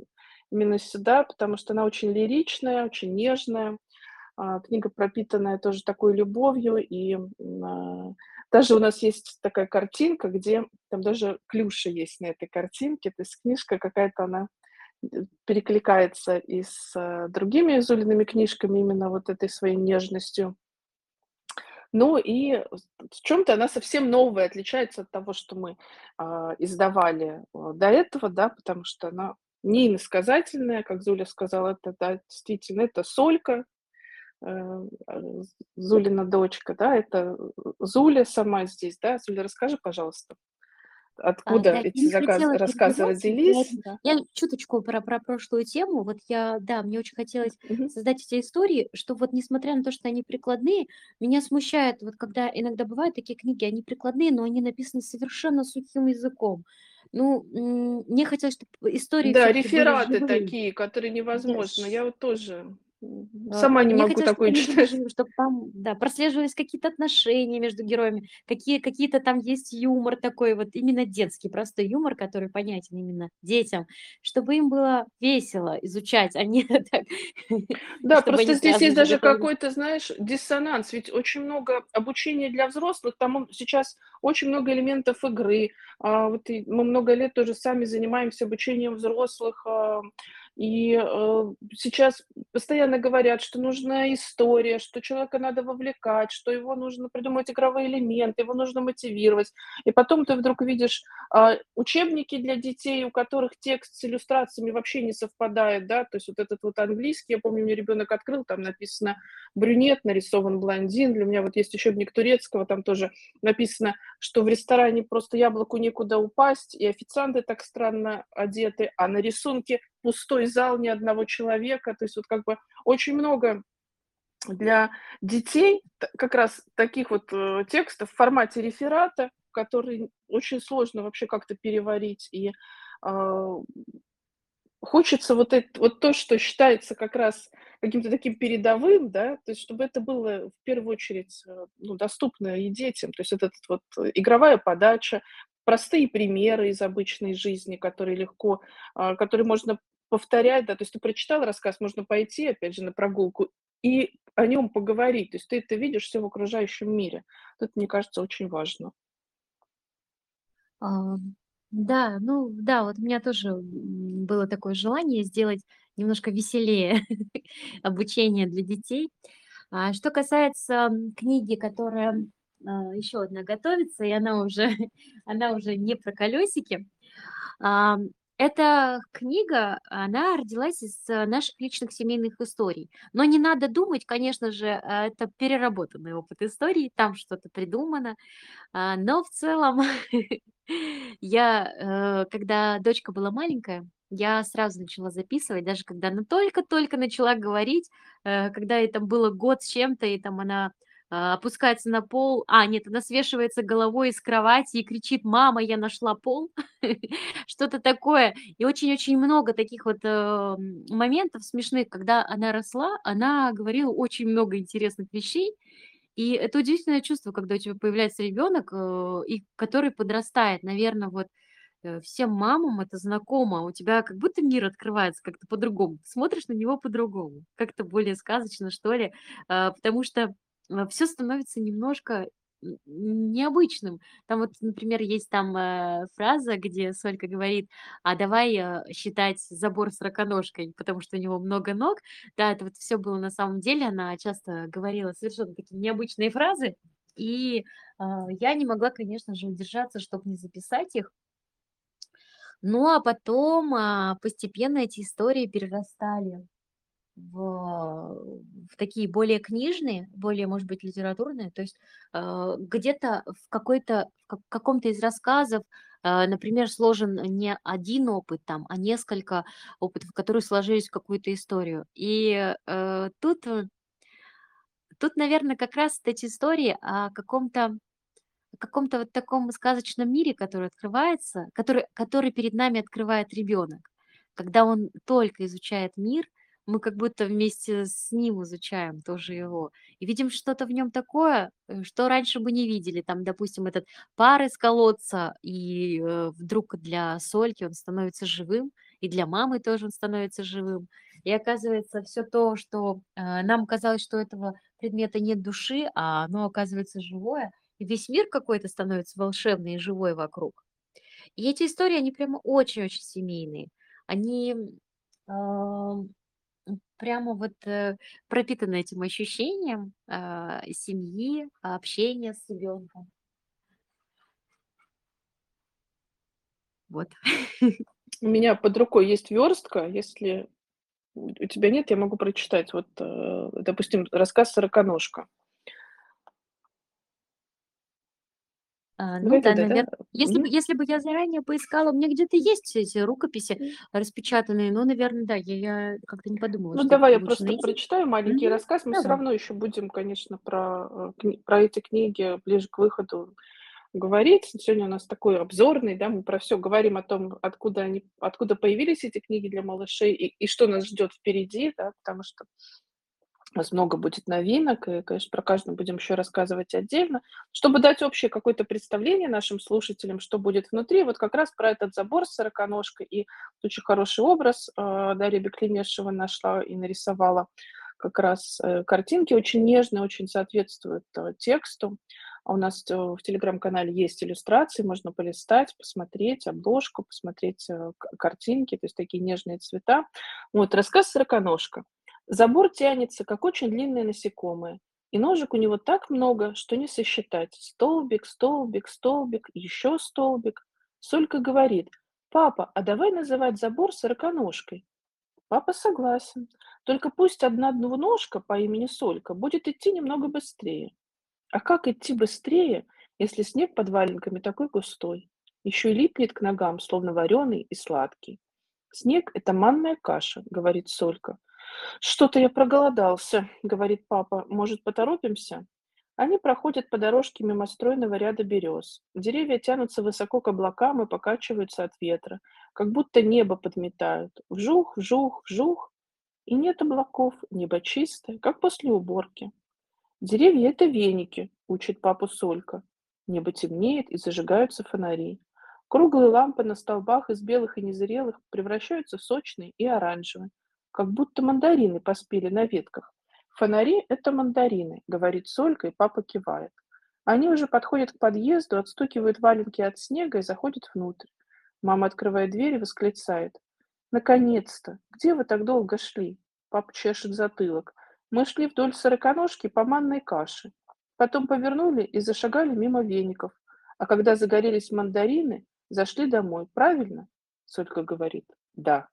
именно сюда, потому что она очень лиричная, очень нежная. А, книга пропитанная тоже такой любовью, и а, даже у нас есть такая картинка, где там даже клюши есть на этой картинке, то есть книжка какая-то она э, перекликается и с э, другими Зулиными книжками именно вот этой своей нежностью. Ну и в чем-то она совсем новая, отличается от того, что мы а, издавали а, до этого, да, потому что она не иносказательная, как Зуля сказала, это да, действительно, это Солька, э, а, Зулина дочка, да, это Зуля сама здесь, да. Зуля, расскажи, пожалуйста. Откуда да, эти заказ, рассказы родились? Да. Я чуточку про, про прошлую тему. Вот я, да, мне очень хотелось угу. создать эти истории, что вот несмотря на то, что они прикладные, меня смущает, вот когда иногда бывают такие книги, они прикладные, но они написаны совершенно сухим языком. Ну, мне хотелось, чтобы истории Да, рефераты такие, которые невозможно. Yes. Я вот тоже а, Сама не Мне могу такое читать. чтобы там, да, прослеживались какие-то отношения между героями, какие, какие-то там есть юмор такой, вот именно детский, простой юмор, который понятен именно детям, чтобы им было весело изучать, а не так. Да, просто здесь есть даже какой-то, знаешь, диссонанс, ведь очень много обучения для взрослых, там сейчас очень много элементов игры, а, вот мы много лет тоже сами занимаемся обучением взрослых, а, и э, сейчас постоянно говорят, что нужна история, что человека надо вовлекать, что его нужно придумать игровые элементы, его нужно мотивировать. И потом ты вдруг видишь э, учебники для детей, у которых текст с иллюстрациями вообще не совпадает, да, то есть вот этот вот английский, я помню, мне ребенок открыл, там написано брюнет, нарисован блондин, для меня вот есть учебник турецкого, там тоже написано, что в ресторане просто яблоку некуда упасть, и официанты так странно одеты, а на рисунке пустой зал ни одного человека. То есть вот как бы очень много для детей как раз таких вот э, текстов в формате реферата, который очень сложно вообще как-то переварить. И э, хочется вот, это, вот то, что считается как раз каким-то таким передовым, да, то есть чтобы это было в первую очередь э, ну, доступно и детям. То есть этот вот игровая подача, простые примеры из обычной жизни, которые легко, а, которые можно повторять, да, то есть ты прочитал рассказ, можно пойти, опять же, на прогулку и о нем поговорить, то есть ты это видишь все в окружающем мире. Это, мне кажется, очень важно. А, да, ну да, вот у меня тоже было такое желание сделать немножко веселее обучение для детей. А что касается книги, которая а, еще одна готовится, и она уже, она уже не про колесики, эта книга, она родилась из э, наших личных семейных историй. Но не надо думать, конечно же, э, это переработанный опыт истории, там что-то придумано. А, но в целом я, э, когда дочка была маленькая, я сразу начала записывать, даже когда она только-только начала говорить, когда ей там было год с чем-то, и там она опускается на пол. А, нет, она свешивается головой из кровати и кричит, мама, я нашла пол. Что-то такое. И очень-очень много таких вот э, моментов смешных, когда она росла, она говорила очень много интересных вещей. И это удивительное чувство, когда у тебя появляется ребенок, э, и который подрастает. Наверное, вот э, всем мамам это знакомо. У тебя как будто мир открывается как-то по-другому. Смотришь на него по-другому, как-то более сказочно, что ли. А, потому что все становится немножко необычным. Там вот, например, есть там, э, фраза, где Солька говорит: "А давай, э, считать забор сороконожкой", потому что у него много ног. Да, это вот всё было на самом деле. Она часто говорила совершенно такие необычные фразы, и, а, я не могла, конечно же, удержаться, чтоб не записать их. Ну, а потом, а, постепенно эти истории перерастали в в такие более книжные, более, может быть, литературные. То есть, а, где-то в какой-то в ка каком-то из рассказов, а, например, сложен не 1 опыт там, а несколько опытов, которые сложились в какую-то историю. И, э, тут тут, наверно, как раз эти истории о каком-то каком-то вот таком сказочном мире, который открывается, который который перед нами открывает ребенок. Когда он только изучает мир, мы как будто вместе с ним изучаем тоже его и видим что-то в нем такое, э, что раньше бы не видели. Там, допустим, этот пар из колодца, и, э, вдруг для Сольки он становится живым, и для мамы тоже он становится живым. И оказывается, всё то, что, э, нам казалось, что этого предмета нет души, а оно оказывается живое, и весь мир какой-то становится волшебный и живой вокруг. И эти истории, они прямо очень-очень семейные. Они, прямо вот, э, пропитаны этим ощущением, а, семьи, общения с ребенком. Вот. У меня под рукой есть вёрстка. Если у у тебя нет, я могу прочитать. Вот, э, допустим, рассказ "Сороконожка". Ну да, Вроде да, да? навер если бы если бы я заранее поискала, у меня где-то есть все эти рукописи распечатанные, но, наверно, да, я я как-то не подумала, Ну, давай я просто найти. прочитаю маленький Мгм. рассказ. Мы Давай. равно ещё будем, конечно, про, э, про эти книги ближе к выходу говорить. Сегодня у нас такой обзорный, да, мы про всё говорим о том, откуда они откуда появились эти книги для малышей и и что нас ждёт впереди, да. Потому что у нас много будет новинок, и, конечно, про каждую будем ещё рассказывать отдельно. Чтобы дать общее какое-то представление нашим слушателям, что будет внутри, вот как раз про этот забор с сороконожкой. И очень хороший образ, а, Дарья Беклемешева нашла и нарисовала как раз, э, картинки очень нежные, очень соответствуют, э, тексту. А у нас т в телеграм-канале есть иллюстрации, можно полистать, посмотреть обложку, посмотреть, э, картинки, то есть такие нежные цвета. Вот рассказ "Сороконожка". Забор тянется, как очень длинное насекомое, и ножек у него так много, что не сосчитать. Столбик, столбик, столбик, ещё столбик. Солька говорит: "Папа, а давай называть забор сороконожкой". Папа согласен, только пусть одна двуножка по имени Солька будет идти немного быстрее. А как идти быстрее, если снег под валенками такой густой, ещё и липнет к ногам, словно варёный и сладкий? "Снег- это манная каша",- говорит Солька. "Что-то я проголодался",- говорит папа. "Может, поторопимся?" Они проходят по дорожке мимо стройного ряда берёз. Деревья тянутся высоко к облакам и покачиваются от ветра, как будто небо подметают. Вжух, вжух, вжух, и нет облаков, небо чистое, как после уборки. "Деревья- это веники",- учит папу Солька. Небо темнеет, и зажигаются фонари. Круглые лампы на столбах из белых и незрелых превращаются в сочные и оранжевые, как будто мандарины поспели на ветках. "Фонари- это мандарины",- говорит Солька, и папа кивает. Они уже подходят к подъезду, отстукивают валенки от снега и заходят внутрь. Мама открывает дверь и восклицает: "Наконец-то! Где вы так долго шли?" Папа чешет затылок. "Мы шли вдоль сороконожки по манной каше. Потом повернули и зашагали мимо веников. А когда загорелись мандарины, зашли домой. Правильно?" Солька говорит: "Да".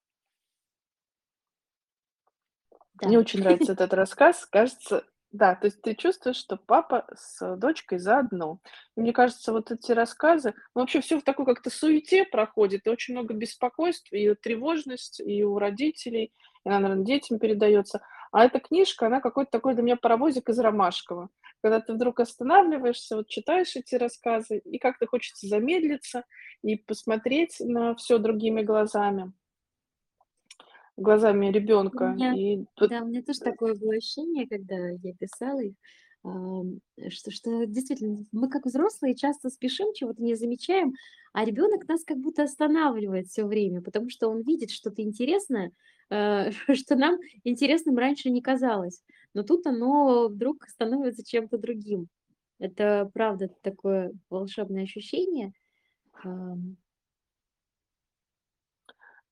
Мне Да. очень нравится этот рассказ. Кажется, да, то есть ты чувствуешь, что папа с дочкой заодно. Мне кажется, вот эти рассказы ну, вообще всё в такой как-то суете проходит, и очень много беспокойств, и тревожность, и у родителей, и она, наверно, детям передаётся. А эта книжка, она какой-то такой для меня паровозик из Ромашково. Когда ты вдруг останавливаешься, вот читаешь эти рассказы, и как-то хочется замедлиться и посмотреть на всё другими глазами глазами меня И тут, да, у меня тоже такое было ощущение, когда я писала их, что что действительно мы, как взрослые, часто спешим, чего-то не замечаем, а ребёнок нас как будто останавливает всё время, потому что он видит что-то интересное, э, что нам интересным раньше не казалось. Но тут оно вдруг становится чем-то другим. Это правда такое волшебное ощущение.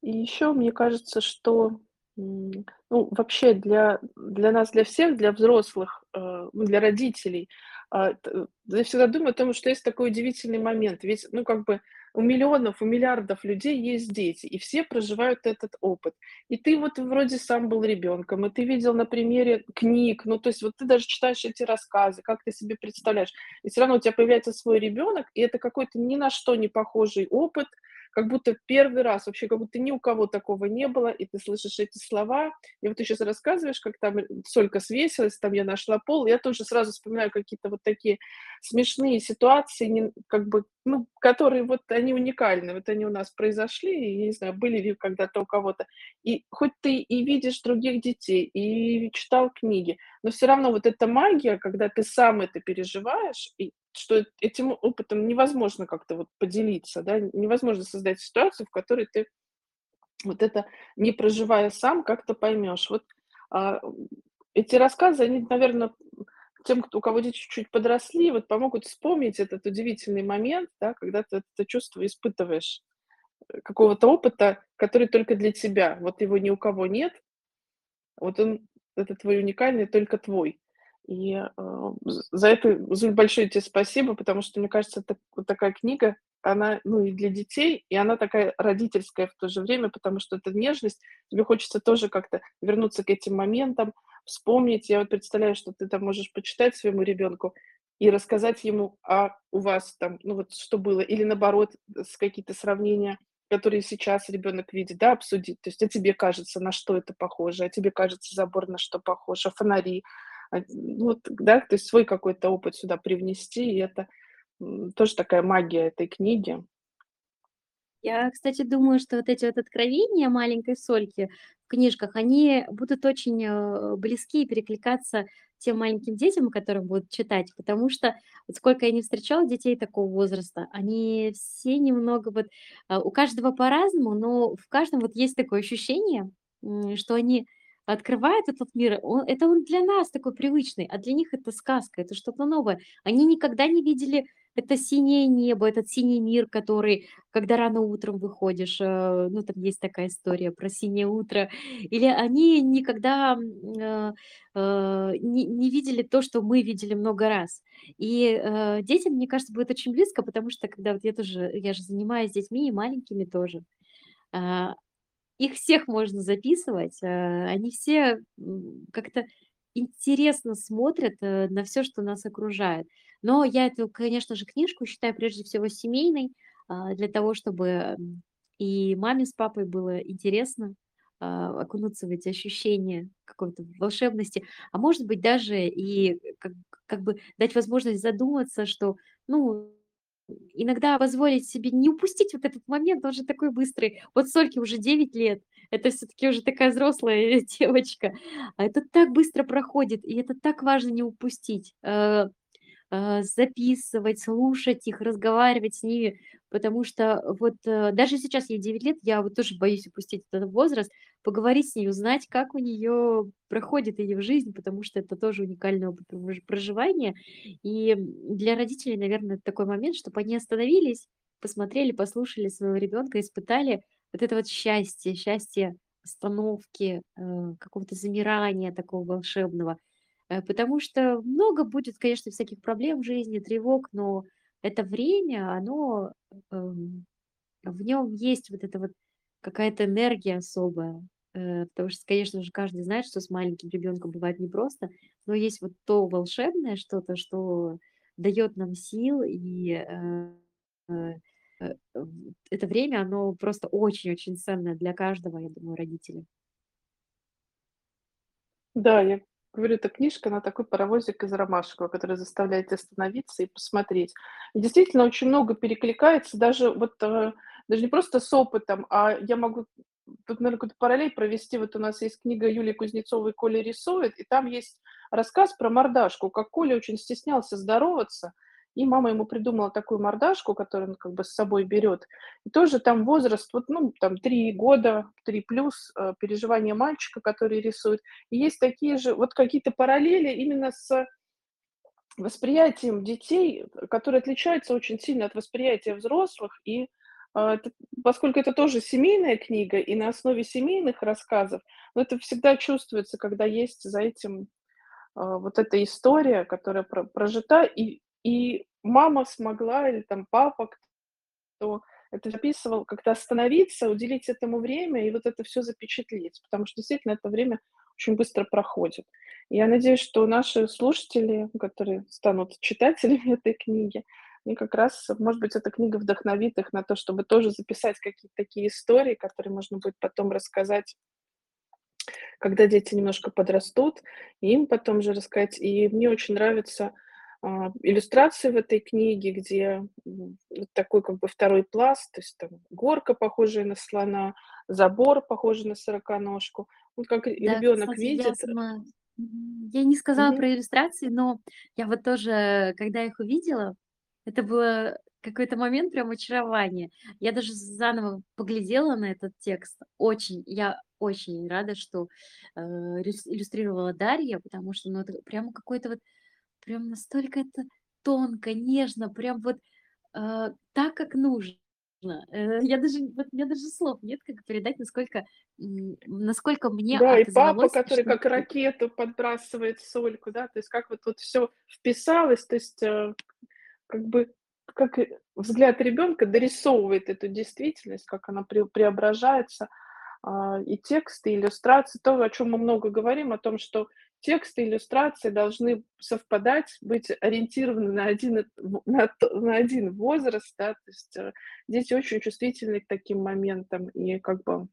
И ещё мне кажется, что, ну, вообще для для нас, для всех, для взрослых, э, ну, для родителей, а, т я всегда думаю о том, что есть такой удивительный момент. Ведь, ну, как бы у миллионов, у миллиардов людей есть дети, и все проживают этот опыт. И ты вот вроде сам был ребёнком, и ты видел на примере книг, ну, то есть вот ты даже читаешь эти рассказы, как ты себе представляешь, и всё равно у тя появляется свой ребёнок, и это какой-то ни на что не похожий опыт, как будто 1 раз, вообще как будто ни у кого такого не было, и ты слышишь эти слова. И вот ты щас рассказываешь, как там, солька свесилась, там я нашла пол. Я тоже сразу вспоминаю какие-то вот такие смешные ситуации, не как бы, ну, которые вот они уникальны. Вот они у нас произошли, и не знаю, были ли когда-то у кого-то. И хоть ты и видишь других детей, и читал книги, но всё равно вот эта магия, когда ты сам это переживаешь, и что этим опытом невозможно как-то вот поделиться, да, невозможно создать ситуацию, в которой ты вот это, не проживая сам, как-то поймёшь. Вот, а, эти рассказы, они, наверно, тем, кто у кого дети чуть-чуть подросли, вот помогут вспомнить этот удивительный момент, да, когда ты это чувство испытываешь, э, какого-то опыта, который только для тебя. Вот его ни у кого нет. Вот он, это твой уникальный, только твой. И, э, за это, Зуль, большое те спасибо, потому что, мне кажется, это вот такая книга, она, ну, и для детей, и она такая родительская в то же время, потому что это нежность. Тебе хочется тоже как-то вернуться к этим моментам, вспомнить. Я вот представляю, что ты там можешь почитать своему ребёнку и рассказать ему, а у вас там, ну, вот что было, или наоборот, с какие-то сравнения, которые сейчас ребёнок видит, да, обсудить. То есть, а тебе кажется, на что это похоже, а тебе кажется, забор на что похож, а фонари. А, вот, да, то есть свой какой-то опыт сюда привнести, и это, тоже такая магия этой книги. Я, кстати, думаю, что вот эти вот откровения маленькой Сольки в книжках, они будут очень, э, близки и перекликаться тем маленьким детям, которым будут читать. Потому что вот сколько я не встречала детей такого возраста, они все немного вот, а, у каждого по-разному, но в каждом вот есть такое ощущение, что они открывают этот мир. Он это он для нас такой привычный, а для них это сказка, это что-то новое. Они никогда не видели это синее небо, этот синий мир, который, когда рано утром выходишь, э, ну, там есть такая история про синее утро. Или они никогда, э, э, не не видели то, что мы видели много раз. И, детям, мне кажется, будет очень близко, потому что когда вот я тоже, я же занимаюсь детьми и маленькими тоже, а, их всех можно записывать, э, они все, как-то интересно смотрят, э, на всё, что нас окружает. Но я эту, конечно же, книжку считаю прежде всего семейной, а, для того, чтобы, и маме с папой было интересно, а, окунуться в эти ощущения какой-то волшебности, а может быть, даже и как как бы дать возможность задуматься, что, ну, иногда позволить себе не упустить вот этот момент, он же такой быстрый. Вот Сольке уже 9 лет, это всё-таки уже такая взрослая девочка, а это так быстро проходит, и это так важно не упустить. Э, э, записывать, слушать их, разговаривать с ними, потому что вот, э, даже сейчас ей 9 лет, я вот тоже боюсь упустить этот возраст, поговорить с ней, узнать, как у неё проходит её жизнь, потому что это тоже уникальный опыт прож проживания. И, для родителей, наверно, это такой момент, чтоб они остановились, посмотрели, послушали своего ребёнка, испытали вот это вот счастье, счастье остановки, э, какого-то замирания такого волшебного. Э, потому что много будет, конечно, всяких проблем в жизни, тревог, но это время, оно, эм, в нём есть вот эта вот какая-то энергия особая. Э, потому что, конечно же, каждый знает, что с маленьким ребёнком бывает непросто, но есть вот то волшебное что-то, что даёт нам сил, и, э, э, э, это время, оно просто очень-очень ценное для каждого, я думаю, родителя. Да, я говорю, эта книжка, она такой паровозик из ромашкового, который заставляет остановиться и посмотреть. И действительно, очень много перекликается, даже вот, э, даже не просто с опытом, а я могу тут, наверно, какую-то параллель провести. Вот у нас есть книга Юлии Кузнецовой "Коля рисует", и там есть рассказ про мордашку, как Коля очень стеснялся здороваться, и мама ему придумала такую мордашку, которую он как бы с собой берёт. И тоже там возраст, вот, ну, там 3 года, 3 плюс, э, переживания мальчика, который рисует. И есть такие же вот какие-то параллели именно с восприятием детей, которые отличаются очень сильно от восприятия взрослых. И, это поскольку это тоже семейная книга и на основе семейных рассказов, но это всегда чувствуется, когда есть за этим, а, вот эта история, которая про прожита, и и мама смогла или там папа, кто это записывал, как-то остановиться, уделить этому время и вот это всё запечатлеть, потому что действительно это время очень быстро проходит. Я надеюсь, что наши слушатели, которые станут читателями этой книги, они как раз, может быть, эта книга вдохновит их на то, чтобы тоже записать какие-то такие истории, которые можно будет потом рассказать когда дети немножко подрастут, и им потом же рассказать. И мне очень нравятся, а, иллюстрации в этой книге, где, вот такой как бы второй пласт, то есть там горка, похожая на слона, забор, похожий на сороконожку. Вот как Да, ребенок кстати, я видит сама мгм, я не сказала Мгм. про иллюстрации, но я вот тоже, когда их увидела, это было какой-то момент прям очарования. Я даже заново поглядела на этот текст. Очень, я очень рада, что, э, иллюстрировала Дарья, потому что, ну, это прямо какой-то вот, прям настолько это тонко, нежно, прям вот, э, так, как нужно. Э, я даже, вот у меня даже слов нет, как передать, насколько, насколько мне Да, и папа, который что как ракету подбрасывает сольку, да, то есть как вот тут всё вписалось, то есть, э, как бы, как взгляд ребенка дорисовывает эту действительность, как она пре преображается. А, и текст, и иллюстрации, то, о чём мы много говорим, о том, что текст и иллюстрации должны совпадать, быть ориентированы на один на на один возраст, да. То есть, э, дети очень чувствительны к таким моментам. И как бы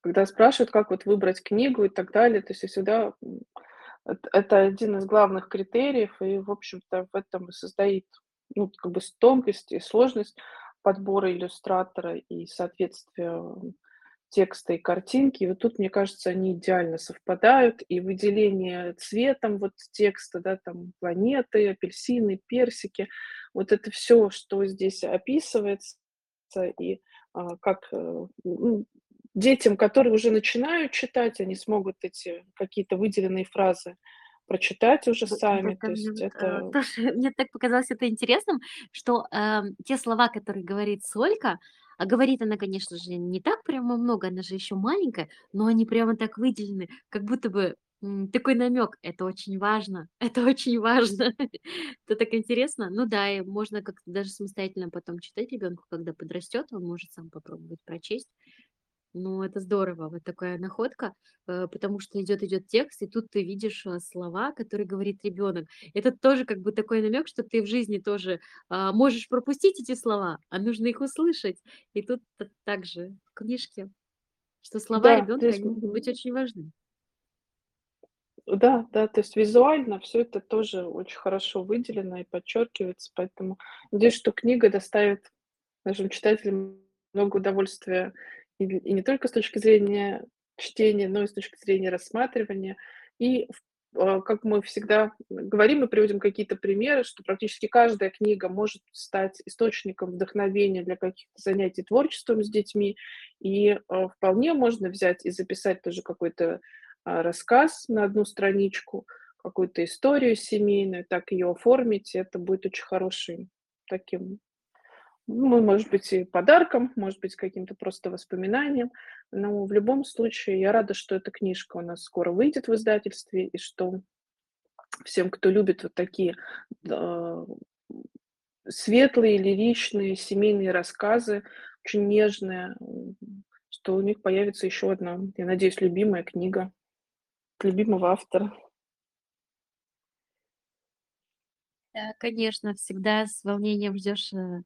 когда спрашивают, как вот выбрать книгу и так далее, то есть всегда, это один из главных критериев, и, в общем-то, в этом и состоит, ну, как бы тонкость и сложность подбора иллюстратора и соответствия текста и картинки. И вот тут, мне кажется, они идеально совпадают. И выделение цветом вот текста, да, там планеты, апельсины, персики. Вот это всё, что здесь описывается, и, а, как, э, ну, детям, которые уже начинают читать, они смогут эти какие-то выделенные фразы прочитать уже сами. это То есть вот, э, это тоже мне так показалось это интересным, что, эм, те слова, которые говорит Солька, а говорит она, конечно же, не так прямо много, она же еще маленькая, но они прямо так выделены, как будто бы, такой намек: "Это очень важно, это очень важно". Это так интересно. Ну да, и можно как-то даже самостоятельно потом читать ребенку, когда подрастет, он может сам попробовать прочесть. Ну, это здорово, вот такая находка, э, потому что идет идет текст, и тут ты видишь, э, слова, которые говорит ребенок. Это тоже как бы такой намек, что ты в жизни тоже, а, можешь пропустить эти слова, а нужно их услышать. И тут т так же в книжке, что слова Да, ребенка, они могут быть очень важны. Да, да, то есть визуально всё это тоже очень хорошо выделено и подчеркивается, поэтому надеюсь, что книга доставит нашим читателям много удовольствия и и не только с точки зрения чтения, но и с точки зрения рассматривания. И а, как мы всегда говорим и приводим какие-то примеры, что практически каждая книга может стать источником вдохновения для каких-то занятий творчеством с детьми. И, а, вполне можно взять и записать тоже какой-то, а, рассказ на 1 страничку, какую-то историю семейную, так ее оформить. Это будет очень хорошим таким, ну, может быть, и подарком, может быть, каким-то просто воспоминанием. Но в любом случае я рада, что эта книжка у нас скоро выйдет в издательстве, и что всем, кто любит вот такие, м, светлые, лиричные семейные рассказы, очень нежные, что у них появится еще одна, я надеюсь, любимая книга любимого автора. Да, конечно, всегда с волнением ждешь, э,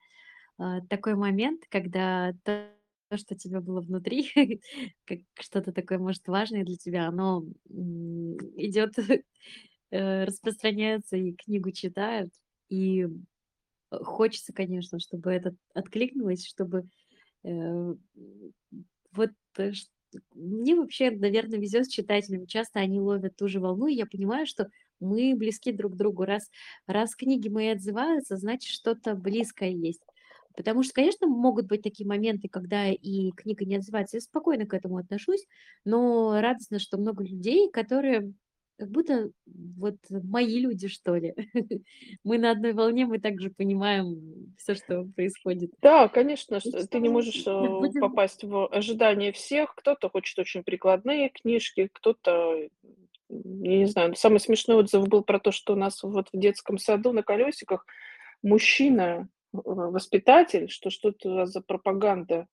такой момент, когда то, что у тебя было внутри, как что-то такое, может, важное для тебя, оно, идет, э, распространяется и книгу читают. И, хочется, конечно, чтобы это откликнулось, чтобы, э, вот, э, мне вообще, наверно, везет с читателями. Часто они ловят ту же волну, и я понимаю, что мы близки друг к другу. Раз раз книги мои отзываются, значит, что-то близкое есть. Потому что, конечно, могут быть такие моменты, когда и книга не отзывается. Я спокойно к этому отношусь, но радостно, что много людей, которые как будто вот мои люди, что ли. Мы на одной волне, мы также понимаем все, что происходит. Да, конечно, что ты не можешь, э, будем попасть в ожидания всех. Кто-то хочет очень прикладные книжки, кто-то, м, я не знаю. Самый смешной отзыв был про то, что у нас вот в детском саду на колесиках мужчина, э, воспитатель, что что это у вас за пропаганда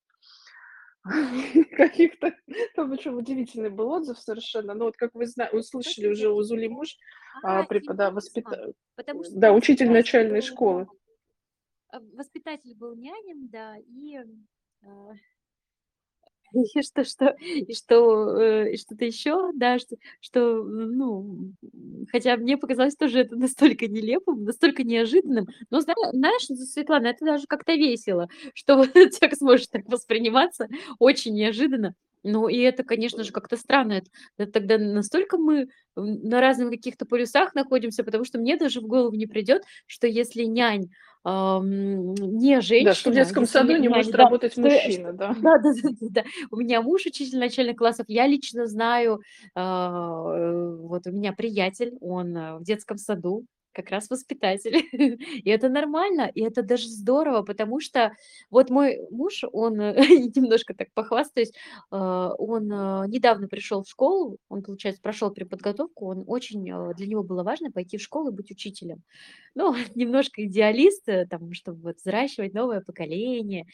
каких-то там причем удивительный был отзыв совершенно. Но вот как вы зна услышали уже у Зули муж, а, А, препода воспита да, учитель начальной школы. а, воспитатель был нянин, да, и, а И что что и что, э, и что-то еще, да, что что, ну, хотя мне показалось тоже это настолько нелепым, настолько неожиданным. Но зна знаешь, Светлана, это даже как-то весело, что текст может так восприниматься очень неожиданно. Ну, и это, конечно же, как-то странно. Это это тогда настолько мы, на разных каких-то полюсах находимся, потому что мне даже в голову не придет, что если нянь, ам, не Да, что в женщина, детском саду не может да, работать что мужчина, да. да да да да да. У меня муж учитель начальных классов. Я лично знаю, э, вот у меня приятель, он, э, в детском саду как раз воспитатель. И это нормально, и это даже здорово, потому что вот мой муж, он, э, немножко так похвастаюсь, а, он, а, недавно пришел в школу, он, получается, прошел переподготовку, он очень, для него было важно пойти в школу и быть учителем. Ну, немножко идеалист, э, там, чтобы вот взращивать новое поколение.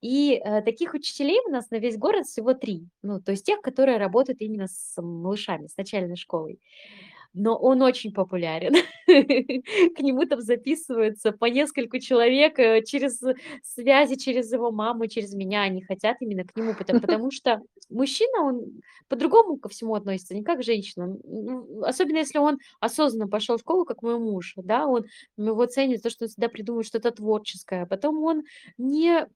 И, э, таких учителей у нас на весь город всего 3. Ну, то есть тех, которые работают именно с малышами, с начальной школой. Но он очень популярен. К нему там записываются по нескольку человек, э, через связи, через его маму, через меня. Они хотят именно к нему, пото потому что мужчина, он по-другому ко всему относится, не как женщина. Ну, особенно если он осознанно пошел в школу, как мой муж, да, он его ценит то, что он всегда придумывает что-то творческое. Потом он не,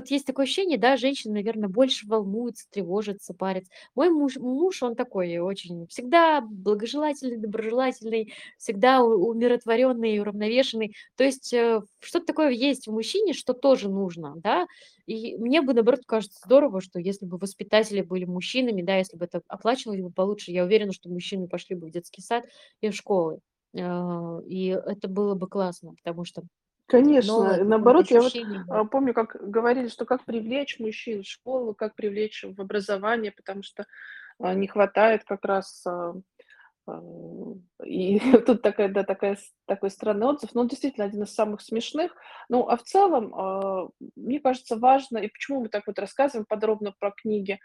вот есть такое ощущение, да, женщины, наверно, больше волнуются, тревожатся, парятся. Мой муж муж, он такой очень всегда благожелательный, доброжелательный, всегда умиротворенный уравновешенный. То есть, э, что-то такое есть в мужчине, что тоже нужно, да. И мне бы, наоборот, кажется здорово, что если бы воспитатели были мужчинами, да, если бы это оплачивалось бы получше, я уверена, что мужчины пошли бы в детский сад и в школы. А, и это было бы классно, потому что Конечно, какое-то наоборот, я вот, а, помню, как говорили, что как привлечь мужчин в школу, как привлечь в образование, потому что, а, не хватает как раз, а, и тут такая, да, такая такой странный отзыв, но он действительно один из самых смешных. Ну, а в целом, мне кажется, важно, и почему мы так вот рассказываем подробно про книги,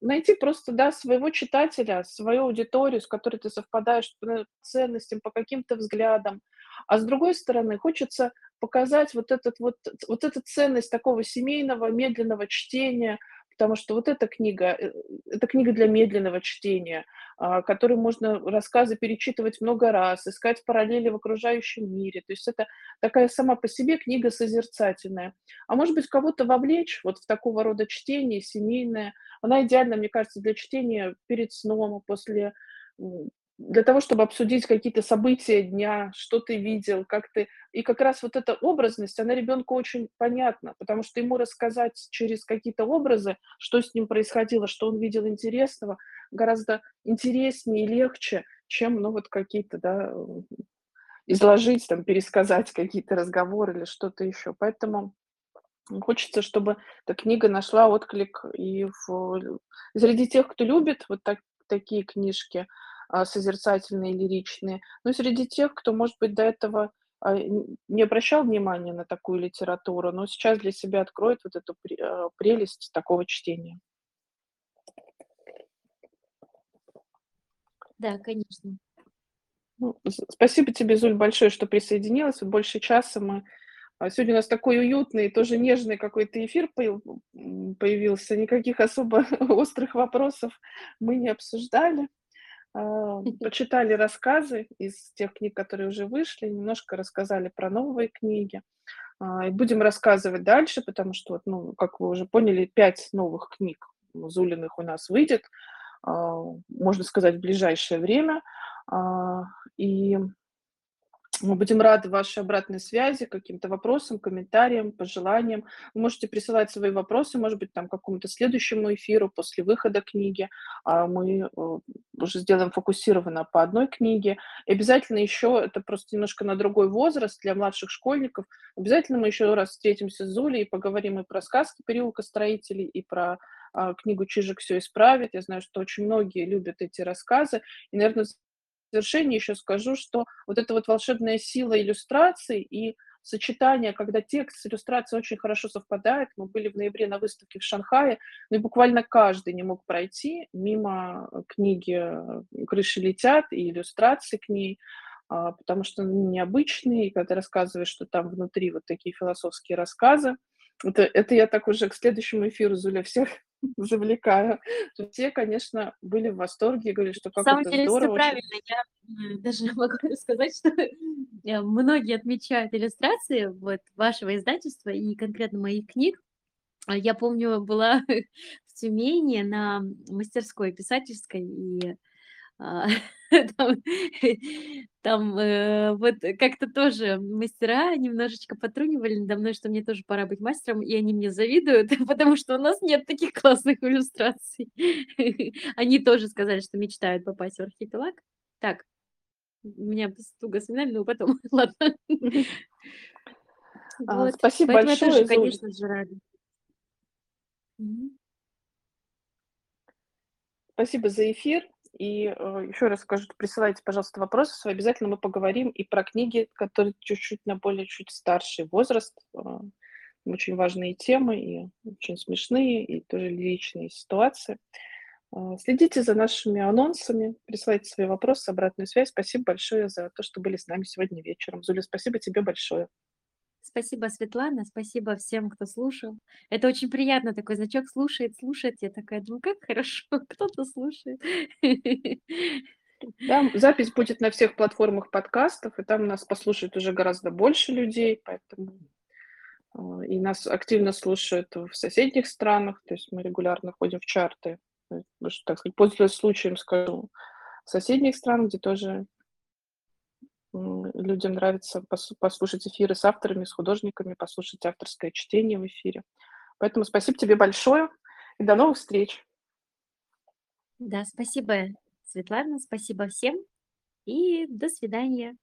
найти просто, да, своего читателя, свою аудиторию, с которой ты совпадаешь по ценностям, по каким-то взглядам. А с другой стороны, хочется показать вот этот вот вот эту ценность такого семейного медленного чтения, потому что вот эта книга, э, это книга для медленного чтения, а, которую можно рассказы перечитывать много раз, искать параллели в окружающем мире. То есть это такая сама по себе книга созерцательная. А может быть, кого-то вовлечь вот в такого рода чтение семейное. Она идеальна, мне кажется, для чтения перед сном, после, для того, чтобы обсудить какие-то события дня, что ты видел, как ты И как раз вот эта образность, она ребенку очень понятна, потому что ему рассказать через какие-то образы, что с ним происходило, что он видел интересного, гораздо интереснее и легче, чем, ну, вот какие-то, да, изложить, там, пересказать какие-то разговоры или что-то еще. Поэтому, хочется, чтобы эта книга нашла отклик и в лю среди тех, кто любит вот так такие книжки, созерцательные, лиричные, но и среди тех, кто, может быть, до этого, а, не обращал внимания на такую литературу, но сейчас для себя откроет вот эту а, прелесть такого чтения. Да, конечно. Ну, спасибо тебе, Зуль, большое, что присоединилась. Вот больше часа мы а, сегодня у нас такой уютный, тоже нежный какой-то эфир появился. Никаких особо острых вопросов мы не обсуждали. А, почитали рассказы из тех книг, которые уже вышли, немножко рассказали про новые книги. А, и будем рассказывать дальше, потому что ну, как вы уже поняли, 5 новых книг Зулиных у нас выйдет, а, можно сказать, в ближайшее время. И Мы будем рады вашей обратной связи, каким-то вопросам, комментариям, пожеланиям. Вы можете присылать свои вопросы, может быть, там, какому-то следующему эфиру после выхода книги. А мы э, уже сделаем фокусированно по одной книге. И обязательно еще, это просто немножко на другой возраст для младших школьников, обязательно мы еще раз встретимся с Зулей и поговорим и про сказки переулка строителей, и про а, книгу «Чижик все исправит». Я знаю, что очень многие любят эти рассказы. И, наверное, завершение еще скажу, что вот эта вот волшебная сила иллюстраций и сочетание, когда текст с иллюстрацией очень хорошо совпадает. Мы были в ноябре на выставке в Шанхае, ну и буквально каждый не мог пройти мимо книги «Крыши летят» и иллюстрации к ней, а, потому что они необычные, и когда ты рассказываешь, что там внутри вот такие философские рассказы, это, это я так уже к следующему эфиру, Зуля, всех завлекаю. Все, конечно, были в восторге и говорили, что как На самом это деле, все здорово. правильно. Я даже могу сказать, что многие отмечают иллюстрации вот вашего издательства и конкретно моих книг. А Я помню, была в Тюмени на мастерской писательской, и а, там, там э, вот как-то тоже мастера немножечко потрунивали надо мной, что мне тоже пора быть мастером, и они мне завидуют, потому что у нас нет таких классных иллюстраций. Они тоже сказали, что мечтают попасть в архипелаг. Так, у меня туго с но потом, ладно. А, Вот, Спасибо поэтому я тоже, большое, конечно же, рада. Спасибо за эфир. И э, еще раз скажу, присылайте, пожалуйста, вопросы свои. Обязательно мы поговорим и про книги, которые чуть-чуть на более чуть старший возраст. Э, Очень важные темы и очень смешные, и тоже личные ситуации. Э, Следите за нашими анонсами, присылайте свои вопросы, обратную связь. Спасибо большое за то, что были с нами сегодня вечером. Зуля, спасибо тебе большое. Спасибо, Светлана, спасибо всем, кто слушал. Это очень приятно, такой значок слушает, слушает. Я такая думаю, как хорошо, кто-то слушает. Да, запись будет на всех платформах подкастов, и там нас послушает уже гораздо больше людей, поэтому э, и нас активно слушают в соседних странах, то есть мы регулярно ходим в чарты, что, так сказать, пользуясь случаем, скажу, в соседних странах, где тоже людям нравится пос- послушать эфиры с авторами, с художниками, послушать авторское чтение в эфире. Поэтому спасибо тебе большое и до новых встреч. Да, спасибо, Светлана, спасибо всем и до свидания.